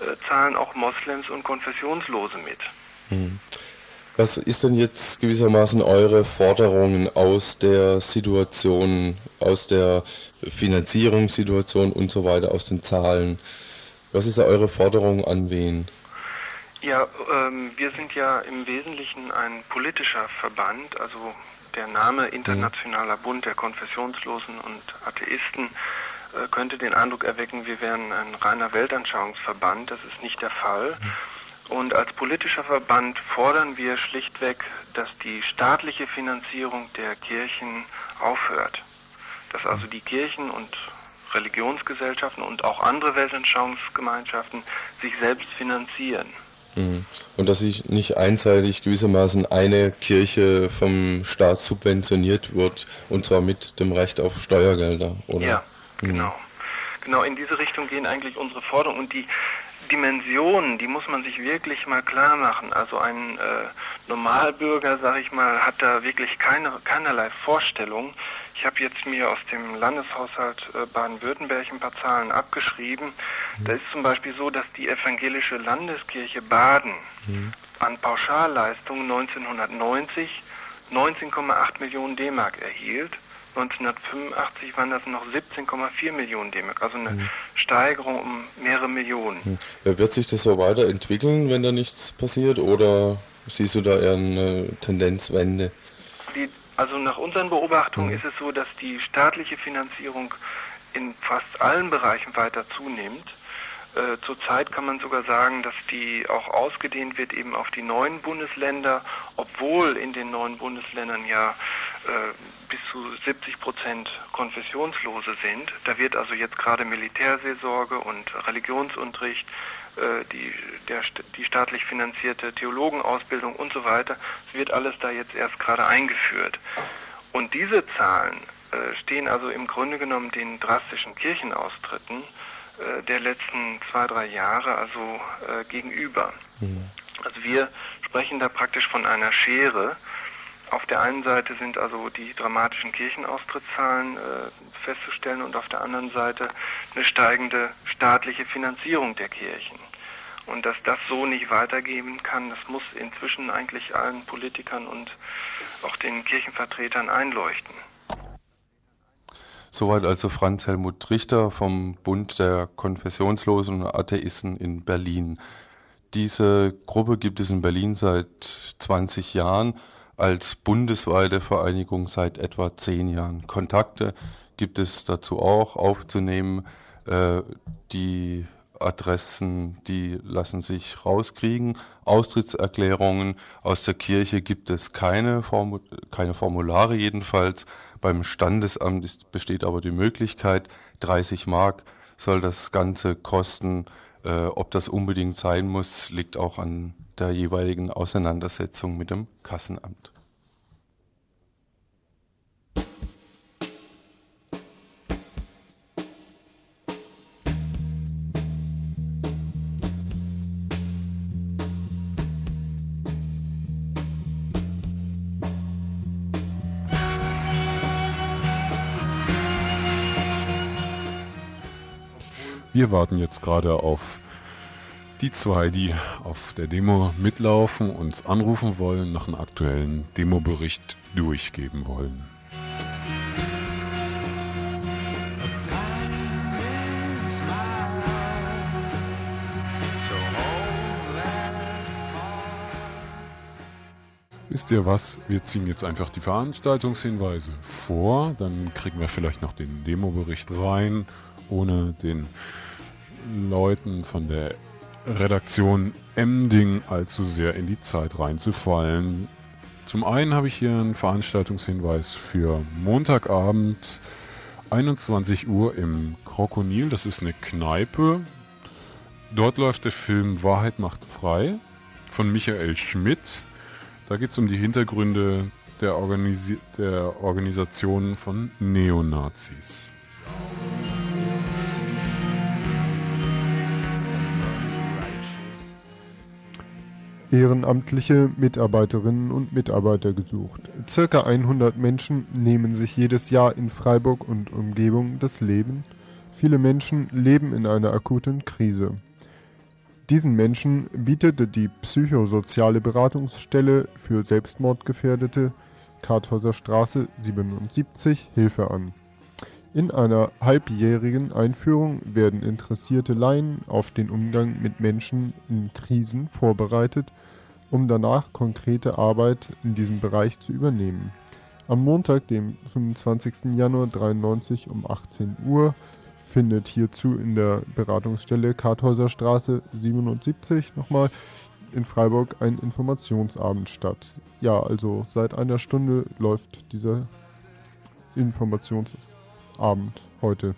äh, zahlen auch Moslems und Konfessionslose mit. Mhm. Was ist denn jetzt gewissermaßen eure Forderungen aus der Situation, aus der Finanzierungssituation und so weiter, aus den Zahlen? Was ist da eure Forderung an wen? Ja, ähm, wir sind ja im Wesentlichen ein politischer Verband, also der Name Internationaler Bund der Konfessionslosen und Atheisten äh, könnte den Eindruck erwecken, wir wären ein reiner Weltanschauungsverband. Das ist nicht der Fall. Mhm. Und als politischer Verband fordern wir schlichtweg, dass die staatliche Finanzierung der Kirchen aufhört. Dass also die Kirchen und Religionsgesellschaften und auch andere Weltanschauungsgemeinschaften sich selbst finanzieren. Mhm. Und dass sich nicht einseitig gewissermaßen eine Kirche vom Staat subventioniert wird, und zwar mit dem Recht auf Steuergelder, oder? Ja, mhm. genau. Genau, in diese Richtung gehen eigentlich unsere Forderungen. Und die Dimensionen, die muss man sich wirklich mal klar machen. Also ein äh, Normalbürger, sag ich mal, hat da wirklich keine, keinerlei Vorstellung. Ich habe jetzt mir aus dem Landeshaushalt äh, Baden-Württemberg ein paar Zahlen abgeschrieben. Da ist zum Beispiel so, dass die evangelische Landeskirche Baden mhm. an Pauschalleistungen 1990 19,8 Millionen D-Mark erhielt 1985 waren das noch 17,4 Millionen D-Mark, also eine mhm. Steigerung um mehrere Millionen. Mhm. Wird sich das so weiterentwickeln, wenn da nichts passiert, oder siehst du da eher eine Tendenzwende? Die, also nach unseren Beobachtungen mhm. ist es so, dass die staatliche Finanzierung in fast allen Bereichen weiter zunimmt. Äh, zurzeit kann man sogar sagen, dass die auch ausgedehnt wird eben auf die neuen Bundesländer, obwohl in den neuen Bundesländern ja äh, bis zu 70 Prozent Konfessionslose sind. Da wird also jetzt gerade Militärseelsorge und Religionsunterricht, äh, die, der, die staatlich finanzierte Theologenausbildung und so weiter, es wird alles da jetzt erst gerade eingeführt. Und diese Zahlen äh, stehen also im Grunde genommen den drastischen Kirchenaustritten äh, der letzten zwei, drei Jahre also äh, gegenüber. Mhm. Also wir sprechen da praktisch von einer Schere. Auf der einen Seite sind also die dramatischen Kirchenaustrittszahlen äh, festzustellen und auf der anderen Seite eine steigende staatliche Finanzierung der Kirchen. Und dass das so nicht weitergehen kann, das muss inzwischen eigentlich allen Politikern und auch den Kirchenvertretern einleuchten. Soweit also Franz Helmut Richter vom Bund der Konfessionslosen Atheisten in Berlin. Diese Gruppe gibt es in Berlin seit 20 Jahren, als bundesweite Vereinigung seit etwa 10 Jahren. Kontakte gibt es dazu auch aufzunehmen. Äh, die Adressen, die lassen sich rauskriegen. Austrittserklärungen aus der Kirche gibt es keine, Formu keine Formulare jedenfalls. Beim Standesamt ist, besteht aber die Möglichkeit, 30 Mark soll das Ganze kosten. Äh, ob das unbedingt sein muss, liegt auch an der jeweiligen Auseinandersetzung mit dem Kassenamt. Wir warten jetzt gerade auf die zwei, die auf der Demo mitlaufen, uns anrufen wollen, nach einem aktuellen Demobericht durchgeben wollen. Wisst ihr was? Wir ziehen jetzt einfach die Veranstaltungshinweise vor, dann kriegen wir vielleicht noch den Demobericht rein, ohne den Leuten von der Redaktion Emding allzu sehr in die Zeit reinzufallen. Zum einen habe ich hier einen Veranstaltungshinweis für Montagabend 21 Uhr im Krokonil. Das ist eine Kneipe. Dort läuft der Film Wahrheit macht frei von Michael Schmidt. Da geht es um die Hintergründe der, Organisi der Organisation von Neonazis. Ehrenamtliche Mitarbeiterinnen und Mitarbeiter gesucht. Circa 100 Menschen nehmen sich jedes Jahr in Freiburg und Umgebung das Leben. Viele Menschen leben in einer akuten Krise. Diesen Menschen bietete die psychosoziale Beratungsstelle für Selbstmordgefährdete Karthäuser Straße 77 Hilfe an. In einer halbjährigen Einführung werden interessierte Laien auf den Umgang mit Menschen in Krisen vorbereitet, um danach konkrete Arbeit in diesem Bereich zu übernehmen. Am Montag, dem 25. Januar 93 um 18 Uhr findet hierzu in der Beratungsstelle Karthäuser Straße 77 nochmal in Freiburg ein Informationsabend statt. Ja, also seit einer Stunde läuft dieser Informationsabend. Abend heute.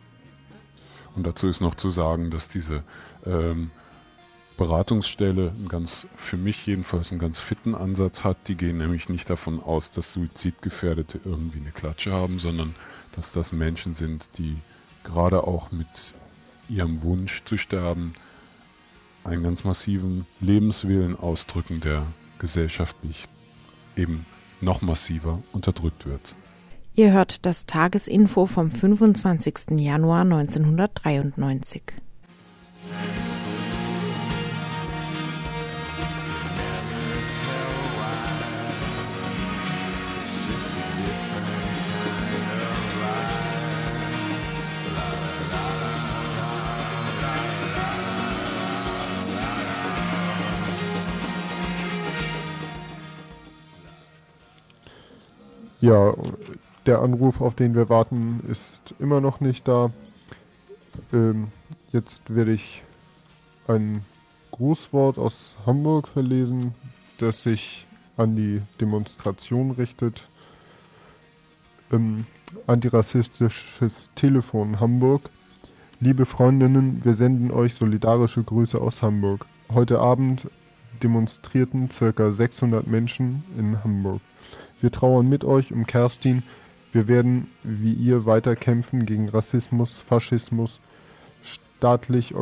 Und dazu ist noch zu sagen, dass diese ähm, Beratungsstelle einen ganz, für mich jedenfalls einen ganz fitten Ansatz hat. Die gehen nämlich nicht davon aus, dass Suizidgefährdete irgendwie eine Klatsche haben, sondern dass das Menschen sind, die gerade auch mit ihrem Wunsch zu sterben einen ganz massiven Lebenswillen ausdrücken, der gesellschaftlich eben noch massiver unterdrückt wird. Ihr hört das Tagesinfo vom 25. Januar 1993. Ja, der Anruf, auf den wir warten, ist immer noch nicht da. Ähm, jetzt werde ich ein Grußwort aus Hamburg verlesen, das sich an die Demonstration richtet. Ähm, antirassistisches Telefon Hamburg. Liebe Freundinnen, wir senden euch solidarische Grüße aus Hamburg. Heute Abend demonstrierten circa 600 Menschen in Hamburg. Wir trauern mit euch um Kerstin, wir werden wie ihr weiter kämpfen gegen Rassismus, Faschismus, staatlich